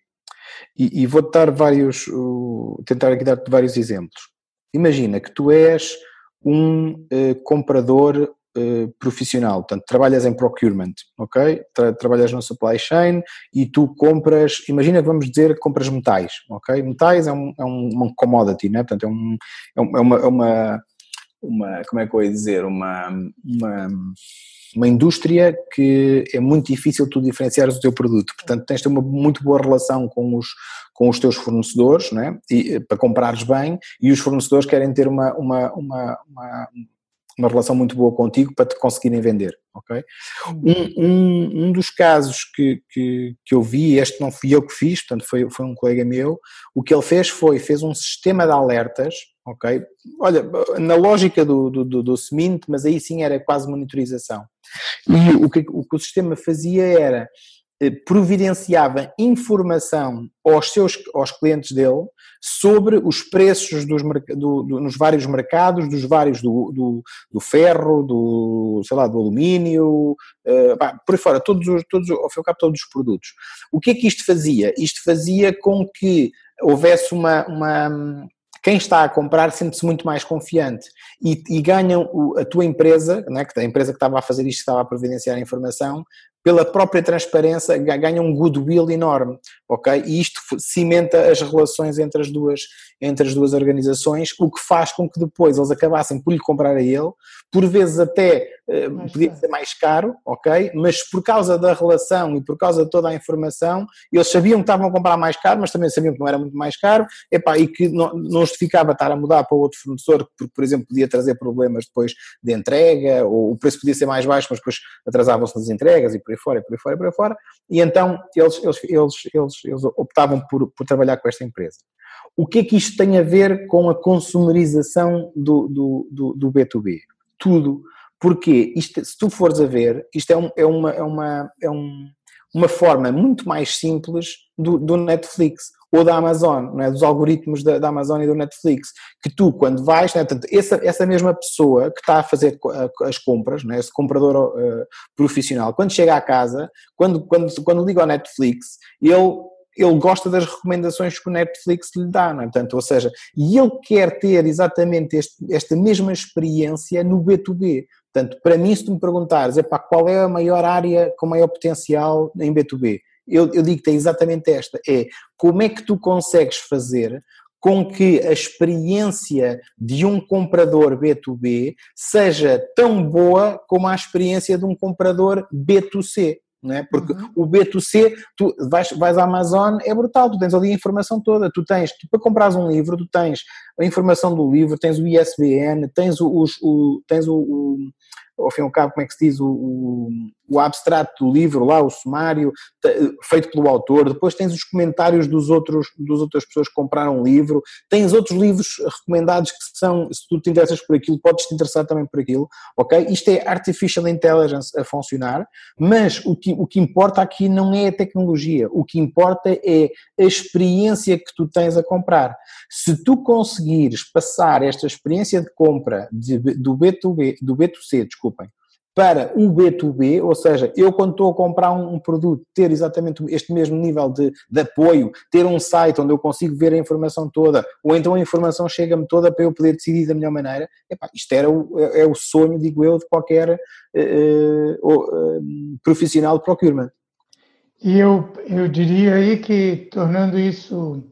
E, e vou-te dar vários, uh, tentar aqui dar-te vários exemplos. Imagina que tu és um uh, comprador uh, profissional, portanto, trabalhas em procurement, ok? Tra trabalhas no supply chain e tu compras, imagina que vamos dizer que compras metais, ok? Metais é um, é um, uma commodity, né? portanto, é, um, é, é uma, é uma, uma, como é que eu ia dizer, uma, uma uma indústria que é muito difícil tu diferenciares o teu produto, portanto tens de ter uma muito boa relação com os, com os teus fornecedores, né? e, para comprares bem, e os fornecedores querem ter uma, uma, uma, uma, uma relação muito boa contigo para te conseguirem vender, ok? Um, um, um dos casos que, que, que eu vi, este não fui eu que fiz, portanto foi, foi um colega meu, o que ele fez foi, fez um sistema de alertas, ok? Olha, na lógica do, do, do, do SMINT, mas aí sim era quase monitorização. E o que, o que o sistema fazia era eh, providenciava informação aos seus aos clientes dele sobre os preços dos, do, do, nos vários mercados, dos vários do, do, do, ferro, do, sei lá, do alumínio, uh, pá, por aí fora, todos os, todos, ao fim e todos os produtos. O que é que isto fazia? Isto fazia com que houvesse uma, uma quem está a comprar sente-se muito mais confiante e, e ganham a tua empresa, né, a empresa que estava a fazer isto, estava a providenciar a informação, pela própria transparência, ganha um goodwill enorme, ok? E isto cimenta as relações entre as duas, entre as duas organizações, o que faz com que depois eles acabassem por lhe comprar a ele, por vezes até eh, podia ser mais caro, ok? Mas por causa da relação e por causa de toda a informação, eles sabiam que estavam a comprar mais caro, mas também sabiam que não era muito mais caro, epá, e que não, não justificava estar a mudar para outro fornecedor, porque, por exemplo, podia trazer problemas depois de entrega, ou o preço podia ser mais baixo, mas depois atrasavam-se nas entregas e por aí fora, e por aí fora, e por aí fora, e então eles, eles, eles, eles, eles optavam por, por trabalhar com esta empresa. O que é que isto tem a ver com a consumerização do, do, do, do B2B? Tudo. Porque isto, se tu fores a ver, isto é, um, é, uma, é, uma, é um, uma forma muito mais simples do, do Netflix ou da Amazon, é? dos algoritmos da, da, Amazon e do Netflix, que tu quando vais, é? Portanto, essa, essa mesma pessoa que está a fazer as compras, é? esse comprador uh, profissional, quando chega à casa, quando, quando, quando liga ao Netflix, ele ele gosta das recomendações que o Netflix lhe dá, não é? Portanto, ou seja, e ele quer ter exatamente este, esta mesma experiência no B2B. Portanto, para mim, se tu me perguntares, epá, qual é a maior área com maior potencial em B2B? Eu, eu digo-te é exatamente esta, é como é que tu consegues fazer com que a experiência de um comprador B2B seja tão boa como a experiência de um comprador B2C. Não é? Porque uhum. o B2C, tu vais, vais à Amazon, é brutal, tu tens ali a informação toda, tu tens, tu, para comprares um livro, tu tens a informação do livro, tens o ISBN, tens o, o tens o, o ao fim e ao cabo, como é que se diz, o, o, o abstrato do livro lá, o sumário, feito pelo autor, depois tens os comentários dos outros, dos outras pessoas que compraram o livro, tens outros livros recomendados que são, se tu te interessas por aquilo, podes te interessar também por aquilo, ok? Isto é Artificial Intelligence a funcionar, mas o que, o que importa aqui não é a tecnologia, o que importa é a experiência que tu tens a comprar. Se tu conseguires passar esta experiência de compra de, do B2B, do B2C, desculpem, para o B2B, ou seja, eu quando estou a comprar um, produto, ter exatamente este mesmo nível de, de, apoio, ter um site onde eu consigo ver a informação toda, ou então a informação chega-me toda para eu poder decidir da melhor maneira, epá, isto era o, é, é o sonho, digo eu, de qualquer uh, uh, profissional de procurement. E eu, eu diria aí que, tornando isso,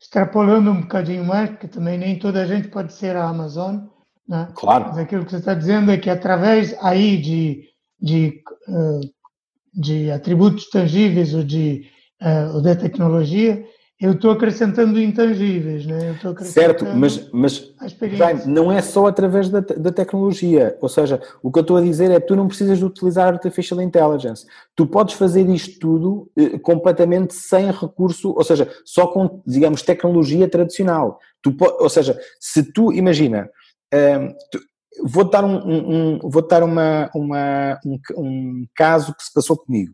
extrapolando um bocadinho mais, porque também nem toda a gente pode ser a Amazon, né? Claro. Mas aquilo que você está dizendo é que através aí de, de, eh, de atributos tangíveis ou de, eh, ou da tecnologia, eu estou acrescentando intangíveis, né? Eu acrescentando certo, mas, mas Jaime, não é só através da, da tecnologia. Ou seja, o que eu estou a dizer é que tu não precisas de utilizar Artificial Intelligence. Tu podes fazer isto tudo eh, completamente sem recurso, ou seja, só com, digamos, tecnologia tradicional. Tu, ou seja, se tu, imagina, vou dar, um, um, vou dar uma, uma um, um, caso que se passou comigo.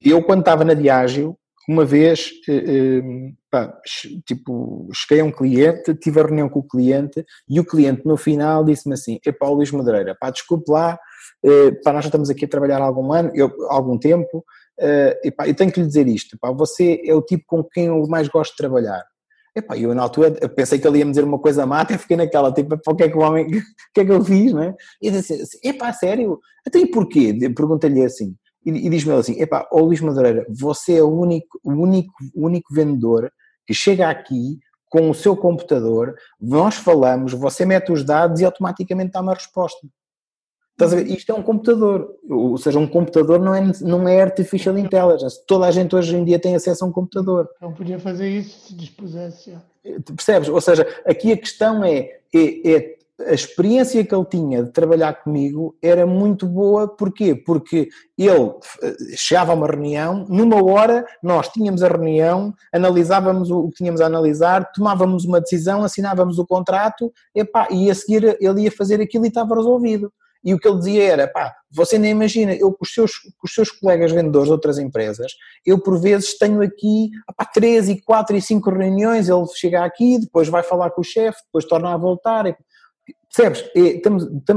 Eu, quando estava na Diágio, uma vez, eh, eh, pá, tipo, cheguei a um cliente, tive a reunião com o cliente e o cliente no final disse-me assim, é Paulo Luís Madureira, pá, desculpe lá, eh, pá, nós já estamos aqui a trabalhar há algum ano, eu, algum tempo, e pá, eu tenho que lhe dizer isto, pá, você é o tipo com quem eu mais gosto de trabalhar. Epá, eu na altura pensei que ele ia me dizer uma coisa má, até fiquei naquela, tipo, o que é que o homem, [LAUGHS] o que é que eu fiz, não é? E disse assim, epá, sério? Até e porquê? Pergunta-lhe assim, e, e diz-me assim, epá, ô Luís Madureira, você é o único, o único, o único vendedor que chega aqui com o seu computador, nós falamos, você mete os dados e automaticamente dá uma resposta. Estás a ver? Isto é um computador, ou seja, um computador não é, não é artificial intelligence. Toda a gente hoje em dia tem acesso a um computador. Não podia fazer isso se dispusesse. Percebes? Ou seja, aqui a questão é, é, é a experiência que ele tinha de trabalhar comigo era muito boa, porquê? Porque ele eh, chegava a uma reunião, numa hora nós tínhamos a reunião, analisávamos o que tínhamos a analisar, tomávamos uma decisão, assinávamos o contrato epá, e a seguir ele ia fazer aquilo e estava resolvido. E o que ele dizia era, pá, você nem imagina, eu com os seus, com os seus colegas vendedores de outras empresas, eu por vezes tenho aqui pá, três e quatro e cinco reuniões, ele chega aqui, depois vai falar com o chefe, depois torna a voltar, Percebes? É,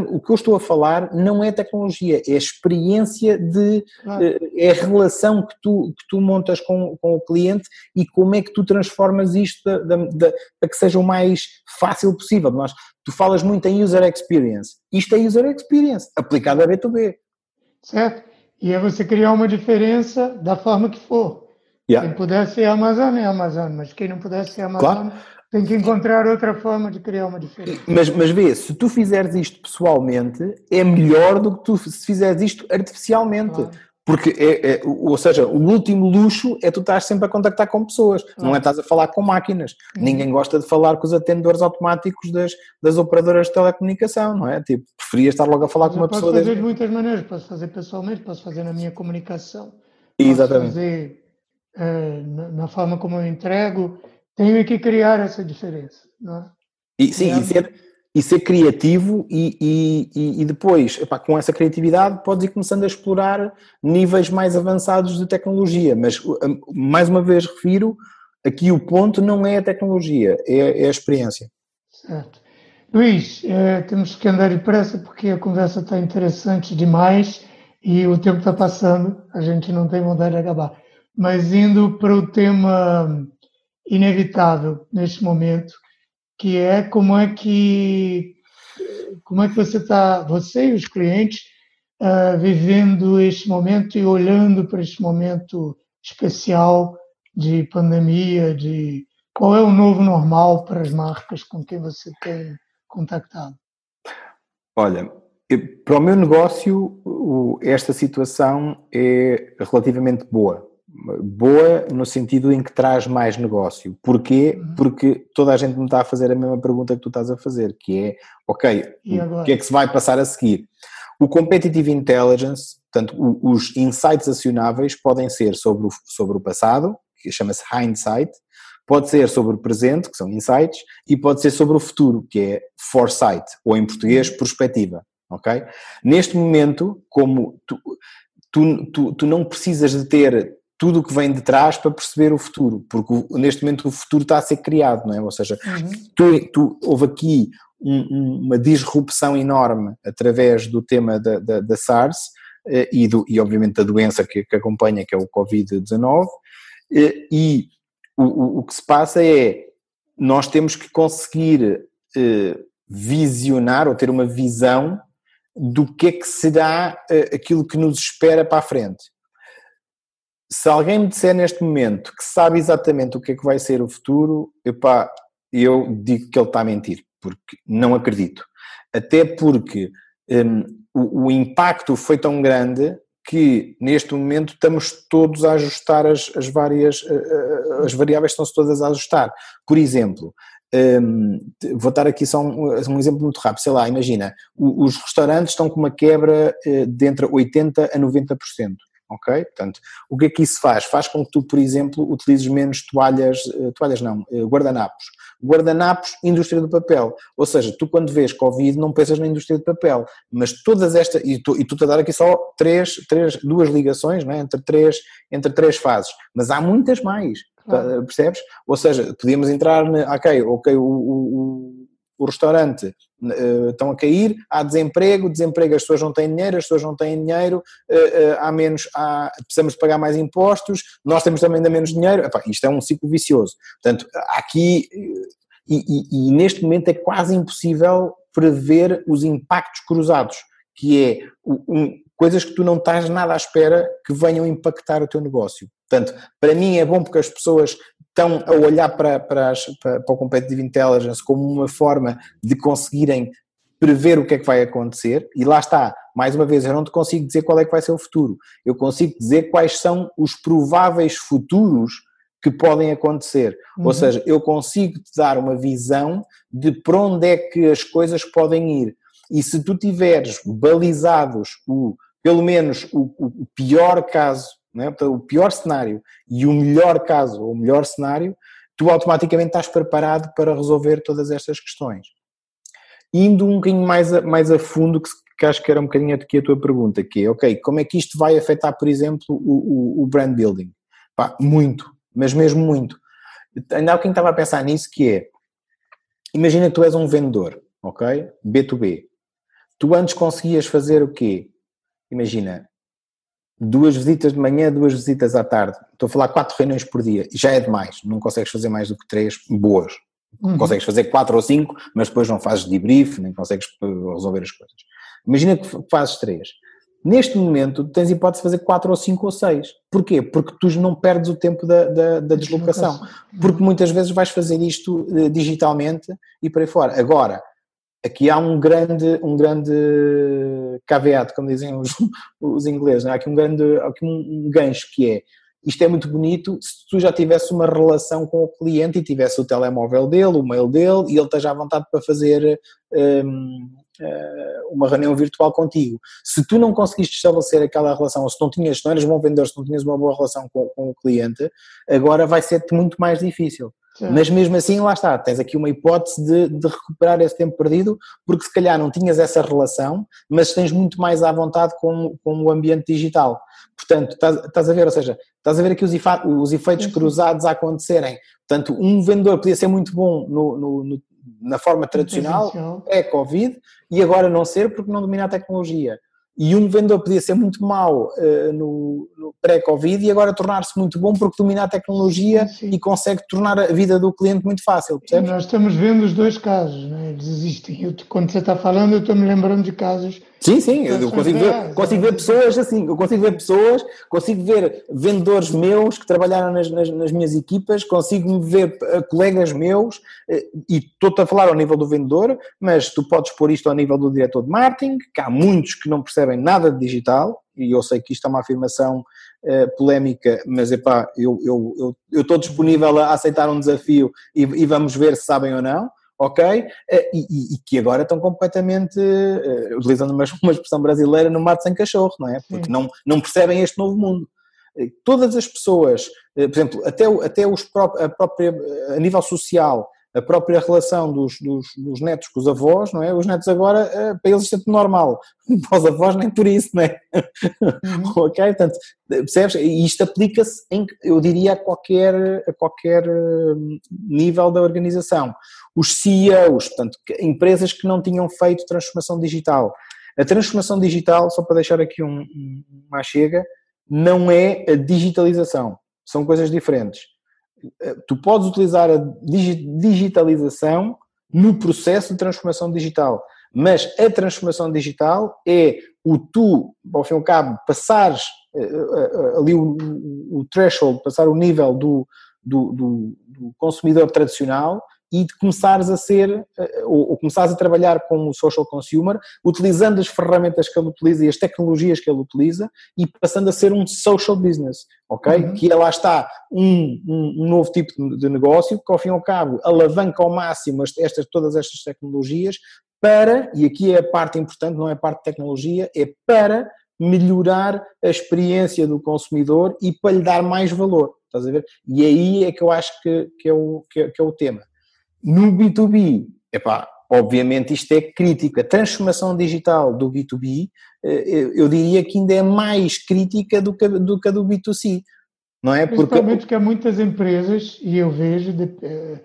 o que eu estou a falar não é tecnologia, é a experiência de. Claro. Eh, é a relação que tu, que tu montas com, com o cliente e como é que tu transformas isto para que seja o mais fácil possível. Nós, tu falas muito em user experience. Isto é user experience, aplicado a B2B. Certo. E é você criar uma diferença da forma que for. Yeah. Quem puder ser Amazon é Amazon, mas quem não puder ser Amazon. Claro tem que encontrar outra forma de criar uma diferença. Mas, mas vê, se tu fizeres isto pessoalmente, é melhor do que tu se fizeres isto artificialmente. Claro. Porque, é, é, ou seja, o último luxo é tu estar sempre a contactar com pessoas, claro. não é estás a falar com máquinas. Uhum. Ninguém gosta de falar com os atendedores automáticos das, das operadoras de telecomunicação, não é? Tipo, preferia estar logo a falar mas com uma posso pessoa. Posso fazer de muitas maneiras, posso fazer pessoalmente, posso fazer na minha comunicação, Exatamente. posso fazer uh, na, na forma como eu entrego, tenho que criar essa diferença. Não é? E, sim, e ser, e ser criativo e, e, e depois, epá, com essa criatividade, podes ir começando a explorar níveis mais avançados de tecnologia. Mas, mais uma vez, refiro, aqui o ponto não é a tecnologia, é, é a experiência. Certo. Luís, é, temos que andar depressa porque a conversa está interessante demais e o tempo está passando, a gente não tem vontade de acabar. Mas indo para o tema inevitável neste momento, que é como é que como é que você está, você e os clientes, uh, vivendo este momento e olhando para este momento especial de pandemia, de qual é o novo normal para as marcas com quem você tem contactado? Olha, para o meu negócio, esta situação é relativamente boa boa no sentido em que traz mais negócio. Porquê? Uhum. Porque toda a gente me está a fazer a mesma pergunta que tu estás a fazer, que é, ok, o que é que se vai passar a seguir? O Competitive Intelligence, portanto, os insights acionáveis podem ser sobre o, sobre o passado, que chama-se hindsight, pode ser sobre o presente, que são insights, e pode ser sobre o futuro, que é foresight, ou em português, uhum. perspectiva, ok? Neste momento, como tu, tu, tu, tu não precisas de ter tudo o que vem de trás para perceber o futuro, porque neste momento o futuro está a ser criado, não é? Ou seja, uhum. tu, tu, houve aqui um, uma disrupção enorme através do tema da, da, da SARS eh, e, do, e obviamente da doença que, que acompanha, que é o Covid-19, eh, e o, o, que se passa é, nós temos que conseguir eh, visionar ou ter uma visão do que é que será aquilo que nos espera para a frente se alguém me disser neste momento que sabe exatamente o que é que vai ser o futuro, epá, eu digo que ele está a mentir, porque não acredito. Até porque um, o, o, impacto foi tão grande que neste momento estamos todos a ajustar as, as várias, eh, eh, as variáveis estão-se todas a ajustar. Por exemplo, um, vou dar aqui só um, um, exemplo muito rápido, sei lá, imagina, os restaurantes estão com uma quebra eh, de entre 80% a 90% ok? Portanto, o que é que isso faz? Faz com que tu, por exemplo, utilizes menos toalhas, eh, toalhas não, eh, guardanapos. Guardanapos, indústria do papel. Ou seja, tu quando vês Covid não pensas na indústria do papel, mas todas estas, e tu, e tu a dar aqui só três, três, duas ligações, não é? entre, três, entre três fases, mas há muitas mais, claro. percebes? Ou seja, podíamos entrar, na, ok, ok, o, o, o restaurante uh, estão a cair, há desemprego, desemprego, as pessoas não têm dinheiro, as pessoas não têm dinheiro, uh, uh, há menos, há, precisamos pagar mais impostos, nós temos também ainda menos dinheiro, Epá, isto é um ciclo vicioso. Portanto, aqui, e, e, e neste momento é quase impossível prever os impactos cruzados, que é um, coisas que tu não estás nada à espera que venham impactar o teu negócio. Portanto, para mim é bom porque as pessoas estão a olhar para, para, as, para, para o Competitive Intelligence como uma forma de conseguirem prever o que é que vai acontecer, e lá está, mais uma vez, eu não te consigo dizer qual é que vai ser o futuro, eu consigo dizer quais são os prováveis futuros que podem acontecer. Uhum. Ou seja, eu consigo te dar uma visão de para onde é que as coisas podem ir. E se tu tiveres balizados o, pelo menos o, o pior caso, né? o pior cenário e o melhor caso, ou o melhor cenário, tu automaticamente estás preparado para resolver todas estas questões. Indo um bocadinho mais a, mais a fundo, que, que acho que era um bocadinho aqui a tua pergunta, que é, ok, como é que isto vai afetar, por exemplo, o, o, o brand building? Pá, muito, mas mesmo muito. Ainda há quem estava a pensar nisso, que é, imagina que tu és um vendedor, ok? B2B. Tu antes conseguias fazer o quê? Imagina, duas visitas de manhã, duas visitas à tarde. Estou a falar quatro reuniões por dia. Já é demais. Não consegues fazer mais do que três boas. Uhum. Consegues fazer quatro ou cinco, mas depois não fazes debrief, nem consegues eh, resolver as coisas. Imagina que fazes três. Neste momento, tens hipótese de fazer quatro ou cinco ou seis. Porquê? Porque tu não perdes o tempo da, da, da deslocação. Porque muitas vezes vais fazer isto eh, digitalmente e por aí fora. Agora, aqui há um grande, um grande caveat, como dizem os, os ingleses, é? há aqui um grande, há aqui um, um gancho que é, isto é muito bonito se tu já tivesse uma relação com o cliente e tivesse o telemóvel dele, o mail dele e ele esteja à vontade para fazer um, eh, uma reunião virtual contigo. Se tu não conseguiste estabelecer aquela relação, ou se não tinhas, não eras bom vendedor, se não tinhas uma boa relação com, com o cliente, agora vai ser-te muito mais difícil. Sim. Mas mesmo assim, lá está, tens aqui uma hipótese de, de, recuperar esse tempo perdido, porque se calhar não tinhas essa relação, mas tens muito mais à vontade com, com o ambiente digital. Portanto, estás, estás a ver, ou seja, estás a ver aqui os, os efeitos sim, sim. cruzados a acontecerem. Portanto, um vendedor podia ser muito bom no, no, no, na forma tradicional, pré-Covid, e agora não ser porque não domina a tecnologia e um vendedor podia ser muito mau uh, no, no pré-Covid e agora tornar-se muito bom porque domina a tecnologia sim, sim. e consegue tornar a vida do cliente muito fácil. Percebes? Nós estamos vendo os dois casos, né? eles existem. Eu, quando você está falando, eu estou me lembrando de casos Sim, sim, eu consigo ver, consigo ver pessoas assim, eu consigo ver pessoas, consigo ver vendedores meus que trabalharam nas, nas, nas minhas equipas, consigo ver uh, colegas meus, uh, e estou-te a falar ao nível do vendedor, mas tu podes pôr isto ao nível do diretor de marketing, que há muitos que não percebem nada de digital, e eu sei que isto é uma afirmação uh, polémica, mas epá, eu estou eu, eu, disponível a aceitar um desafio e, e vamos ver se sabem ou não ok? Eh, e, e, e, que agora estão completamente, uh, utilizando uma, uma, expressão brasileira, no mato sem cachorro, não é? Porque não, não percebem este novo mundo. Eh, todas as pessoas, por exemplo, até, até os a própria, a nível social, a própria relação dos, dos, dos, netos com os avós, não é? Os netos agora, para eles é tudo normal, [LAUGHS] para os avós nem por isso, não é? Uhum. [LAUGHS] ok? Portanto, percebes? E isto aplica-se, eu diria, a qualquer, a qualquer nível da organização os CEOs, portanto, empresas que não tinham feito transformação digital. A transformação digital, só para deixar aqui um, uma chega, não é a digitalização, são coisas diferentes. Eh, tu podes utilizar a digitalização no processo de transformação digital, mas a transformação digital é o tu, ao fim e ao cabo, passares eh, eh, ali o, o threshold, passar o nível do, do, do, do consumidor tradicional e de começares a ser, eh, ou, ou começares a trabalhar como social consumer, utilizando as ferramentas que ele utiliza e as tecnologias que ele utiliza e passando a ser um social business, ok? Uhum. Que é, lá está um, um, um, novo tipo de negócio que ao fim e ao cabo alavanca ao máximo estas, todas estas tecnologias para, e aqui é a parte importante, não é a parte de tecnologia, é para melhorar a experiência do consumidor e para lhe dar mais valor, estás a ver? E aí é que eu acho que, que, é, o, que, é, que é o tema. No B2B, epá, obviamente isto é crítico. A transformação digital do B2B, eh, eu diria que ainda é mais crítica do que, do que a do B2C, não é? Porque... Principalmente que há muitas empresas, e eu vejo, eh,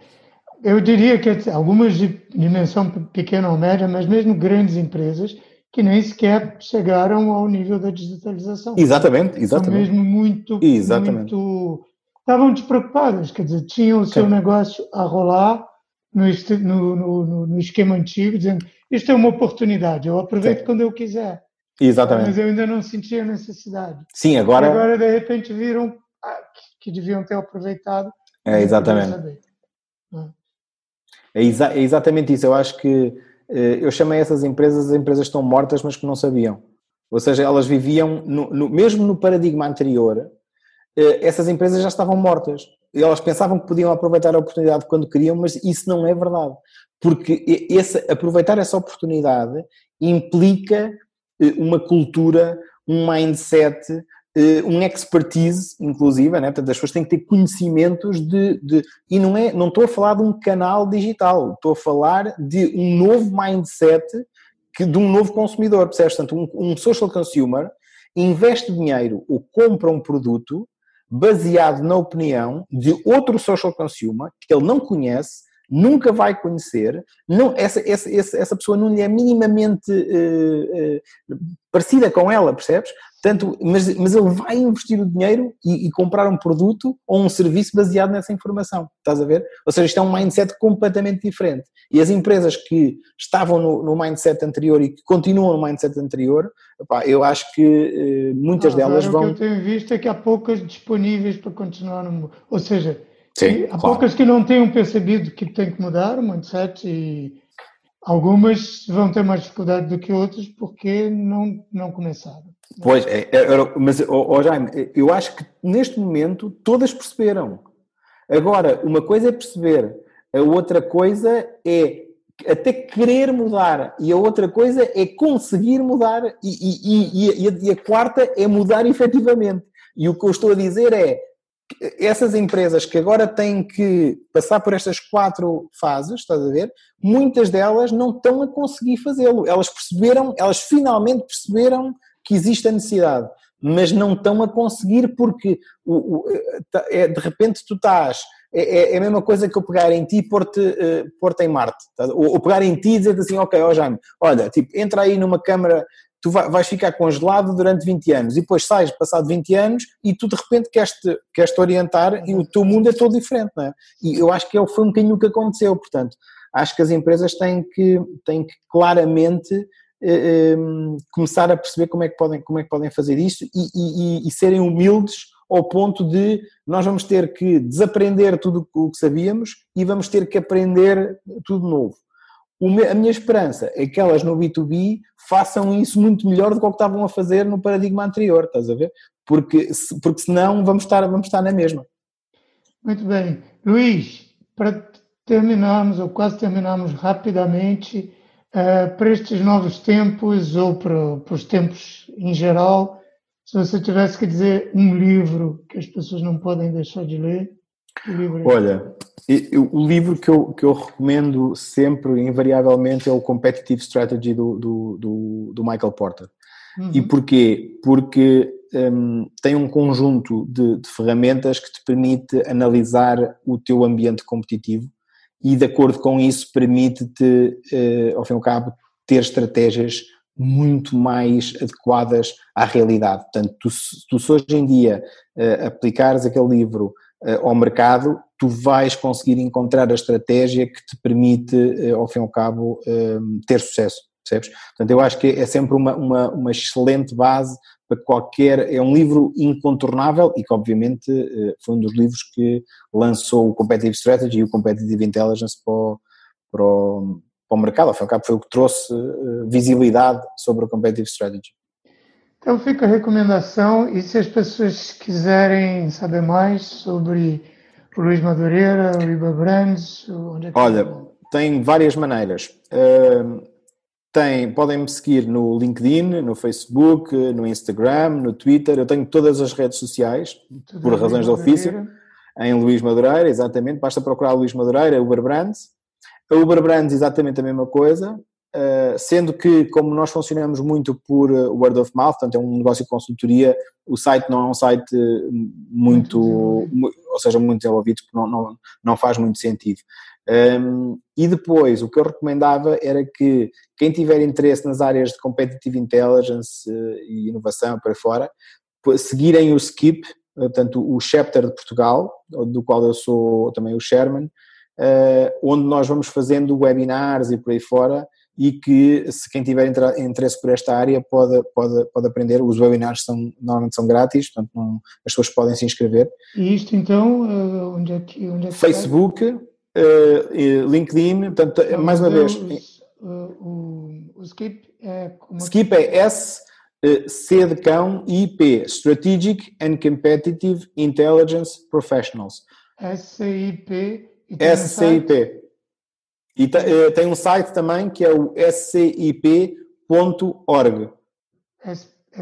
eu diria que algumas de dimensão pequena ou média, mas mesmo grandes empresas, que nem sequer chegaram ao nível da digitalização. Exatamente, exatamente. São mesmo muito, exatamente. muito estavam despreocupadas, quer dizer, tinham o seu negócio a rolar, no, no, no, esquema antigo, dizendo isto é uma oportunidade, eu aproveito Sim. quando eu quiser. Exatamente. Mas eu ainda não sentia necessidade. Sim, agora. E agora, de repente, viram ah, que deviam ter aproveitado. É, exatamente. É, exa é exatamente isso. Eu acho que eh, eu chamei essas empresas, as empresas estão mortas, mas que não sabiam. Ou seja, elas viviam, no, no, mesmo no paradigma anterior, eh, essas empresas já estavam mortas. Elas pensavam que podiam aproveitar a oportunidade quando queriam, mas isso não é verdade. Porque esse, aproveitar essa oportunidade implica eh, uma cultura, um mindset, eh, um expertise, inclusive, né? portanto as pessoas têm que ter conhecimentos de, de, e não é, não estou a falar de um canal digital, estou a falar de um novo mindset que, de um novo consumidor, percebes? Portanto, um, um social consumer investe dinheiro ou compra um produto baseado na opinião de outro social consumer que ele não conhece, nunca vai conhecer, não, essa, essa, essa pessoa não lhe é minimamente uh, uh, parecida com ela, percebes? Portanto, mas, mas ele vai investir o dinheiro e, e, comprar um produto ou um serviço baseado nessa informação, estás a ver? Ou seja, isto é um mindset completamente diferente. E as empresas que estavam no, no mindset anterior e que continuam no mindset anterior, eu acho que uh, muitas ah, delas vão... O que eu tenho visto é que há poucas disponíveis para continuar no... Ou seja, Sim, há claro. poucas que não tenham percebido que tem que mudar o mindset e algumas vão ter mais dificuldade do que outras porque não, não começaram. Pois, é, é, mas oh, Jaime, eu acho que neste momento todas perceberam. Agora, uma coisa é perceber, a outra coisa é até querer mudar e a outra coisa é conseguir mudar e, e, e, e, a, a quarta é mudar efetivamente. E o que eu estou a dizer é, essas empresas que agora têm que passar por estas quatro fases, estás a ver? Muitas delas não estão a conseguir fazê-lo. Elas perceberam, elas finalmente perceberam que existe a necessidade, mas não estão a conseguir porque o, o, é, de repente tu estás. É, é, é, a mesma coisa que eu pegar em ti e pôr-te uh, pôr em Marte. Ou, ou, pegar em ti e dizer assim, ok, ó Jaime, olha, tipo, entra aí numa câmara tu vais ficar congelado durante 20 anos e depois sais passado 20 anos e tu de repente queres-te queres -te orientar e o teu mundo é todo diferente, não é? E eu acho que é foi um bocadinho o que aconteceu, portanto, acho que as empresas têm que, têm que claramente eh, eh, começar a perceber como é que podem, como é que podem fazer isto e, e, e, serem humildes ao ponto de nós vamos ter que desaprender tudo o que sabíamos e vamos ter que aprender tudo novo a minha esperança é que elas no B2B façam isso muito melhor do que o que estavam a fazer no paradigma anterior, estás a ver? Porque, porque senão vamos estar, vamos estar na mesma. Muito bem. Luís, para terminarmos, ou quase terminarmos rapidamente, uh, para estes novos tempos, ou para, para os tempos em geral, se você tivesse que dizer um livro que as pessoas não podem deixar de ler, Olha, o livro que eu, que eu recomendo sempre, invariavelmente, é o Competitive Strategy do, do, do, do Michael Porter. Uhum. E porquê? Porque um, tem um conjunto de, de, ferramentas que te permite analisar o teu ambiente competitivo e, de acordo com isso, permite-te, uh, ao fim e ao cabo, ter estratégias muito mais adequadas à realidade. Portanto, tu, tu se hoje em dia uh, aplicares aquele livro ao mercado, tu vais conseguir encontrar a estratégia que te permite, uh, ao fim e ao cabo, uh, ter sucesso, percebes? Portanto, eu acho que é sempre uma, uma, uma, excelente base para qualquer, é um livro incontornável e que obviamente foi um dos livros que lançou o Competitive Strategy e o Competitive Intelligence para o, para o, para o mercado, ao fim e ao cabo foi o que trouxe visibilidade sobre o Competitive Strategy. Então fica a recomendação e se as pessoas quiserem saber mais sobre o Luís Madureira, o Iba Brands, onde é que Olha, tem várias maneiras. Uh, tem, podem me seguir no LinkedIn, no Facebook, no Instagram, no Twitter. Eu tenho todas as redes sociais, Tudo por razões de ofício, em Luís Madureira, exatamente. Basta procurar Luís Madureira, Uber Brands. A Uber Brands, exatamente a mesma coisa. Uh, sendo que, como nós funcionamos muito por uh, word of mouth, portanto é um negócio de consultoria, o site não é um site muito, muito ou seja, muito desenvolvido, porque não, não, não faz muito sentido. Um, e depois, o que eu recomendava era que quem tiver interesse nas áreas de competitive intelligence e inovação para fora, seguirem o SKIP, portanto o chapter de Portugal, do qual eu sou também o chairman, onde nós vamos fazendo webinars e por aí fora, e que se quem tiver interesse por esta área pode, pode, pode aprender, os webinars são, normalmente são grátis, portanto não, as pessoas podem se inscrever. E isto então, eh, onde é que... Onde é que Facebook, uh, LinkedIn, portanto, então, mais uma vez... Os, o, o, Skip é... Como... Skip é S, C de cão, I, P, Strategic and Competitive Intelligence Professionals. SCIP. SCIP. E tem um site também que é o scip.org.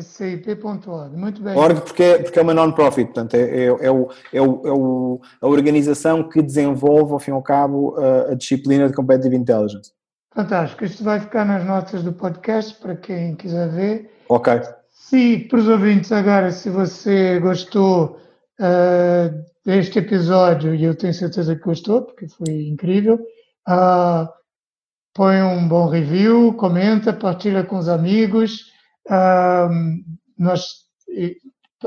scip.org, muito bem. Org porque é, porque é uma non-profit, portanto, é, é, é, o, é, o, é o, a organização que desenvolve, ao fim e ao cabo, a, a disciplina de Competitive Intelligence. Fantástico. Isto vai ficar nas notas do podcast para quem quiser ver. Ok. Se, para os ouvintes agora, se você gostou uh, deste episódio, e eu tenho certeza que gostou, porque foi incrível, uh, põe um bom review, comenta, partilha com os amigos, uh, nós,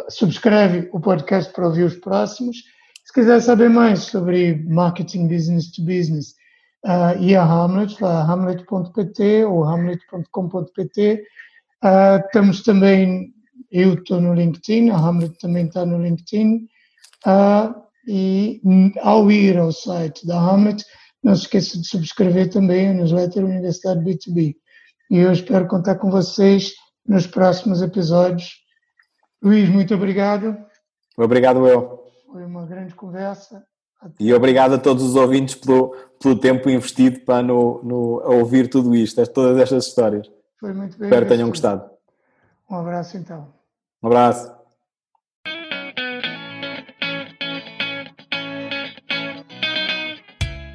subscreve o podcast para ouvir os próximos. Se quiser saber mais sobre marketing business to business, uh, e a Hamlet, hamlet.pt ou hamlet.com.pt. Uh, estamos também, eu estou no LinkedIn, a Hamlet também está no LinkedIn. Uh, e ao ir ao site da Hamlet, não se esqueça de subscrever também a newsletter Universidade B2B. E eu espero contar com vocês nos próximos episódios. Luís, muito obrigado. Obrigado eu. Foi uma grande conversa. E obrigado a todos os ouvintes pelo, pelo tempo investido para no, no, a ouvir tudo isto, todas estas histórias. Foi muito bem. Espero que tenham gostado. Um abraço então. Um abraço.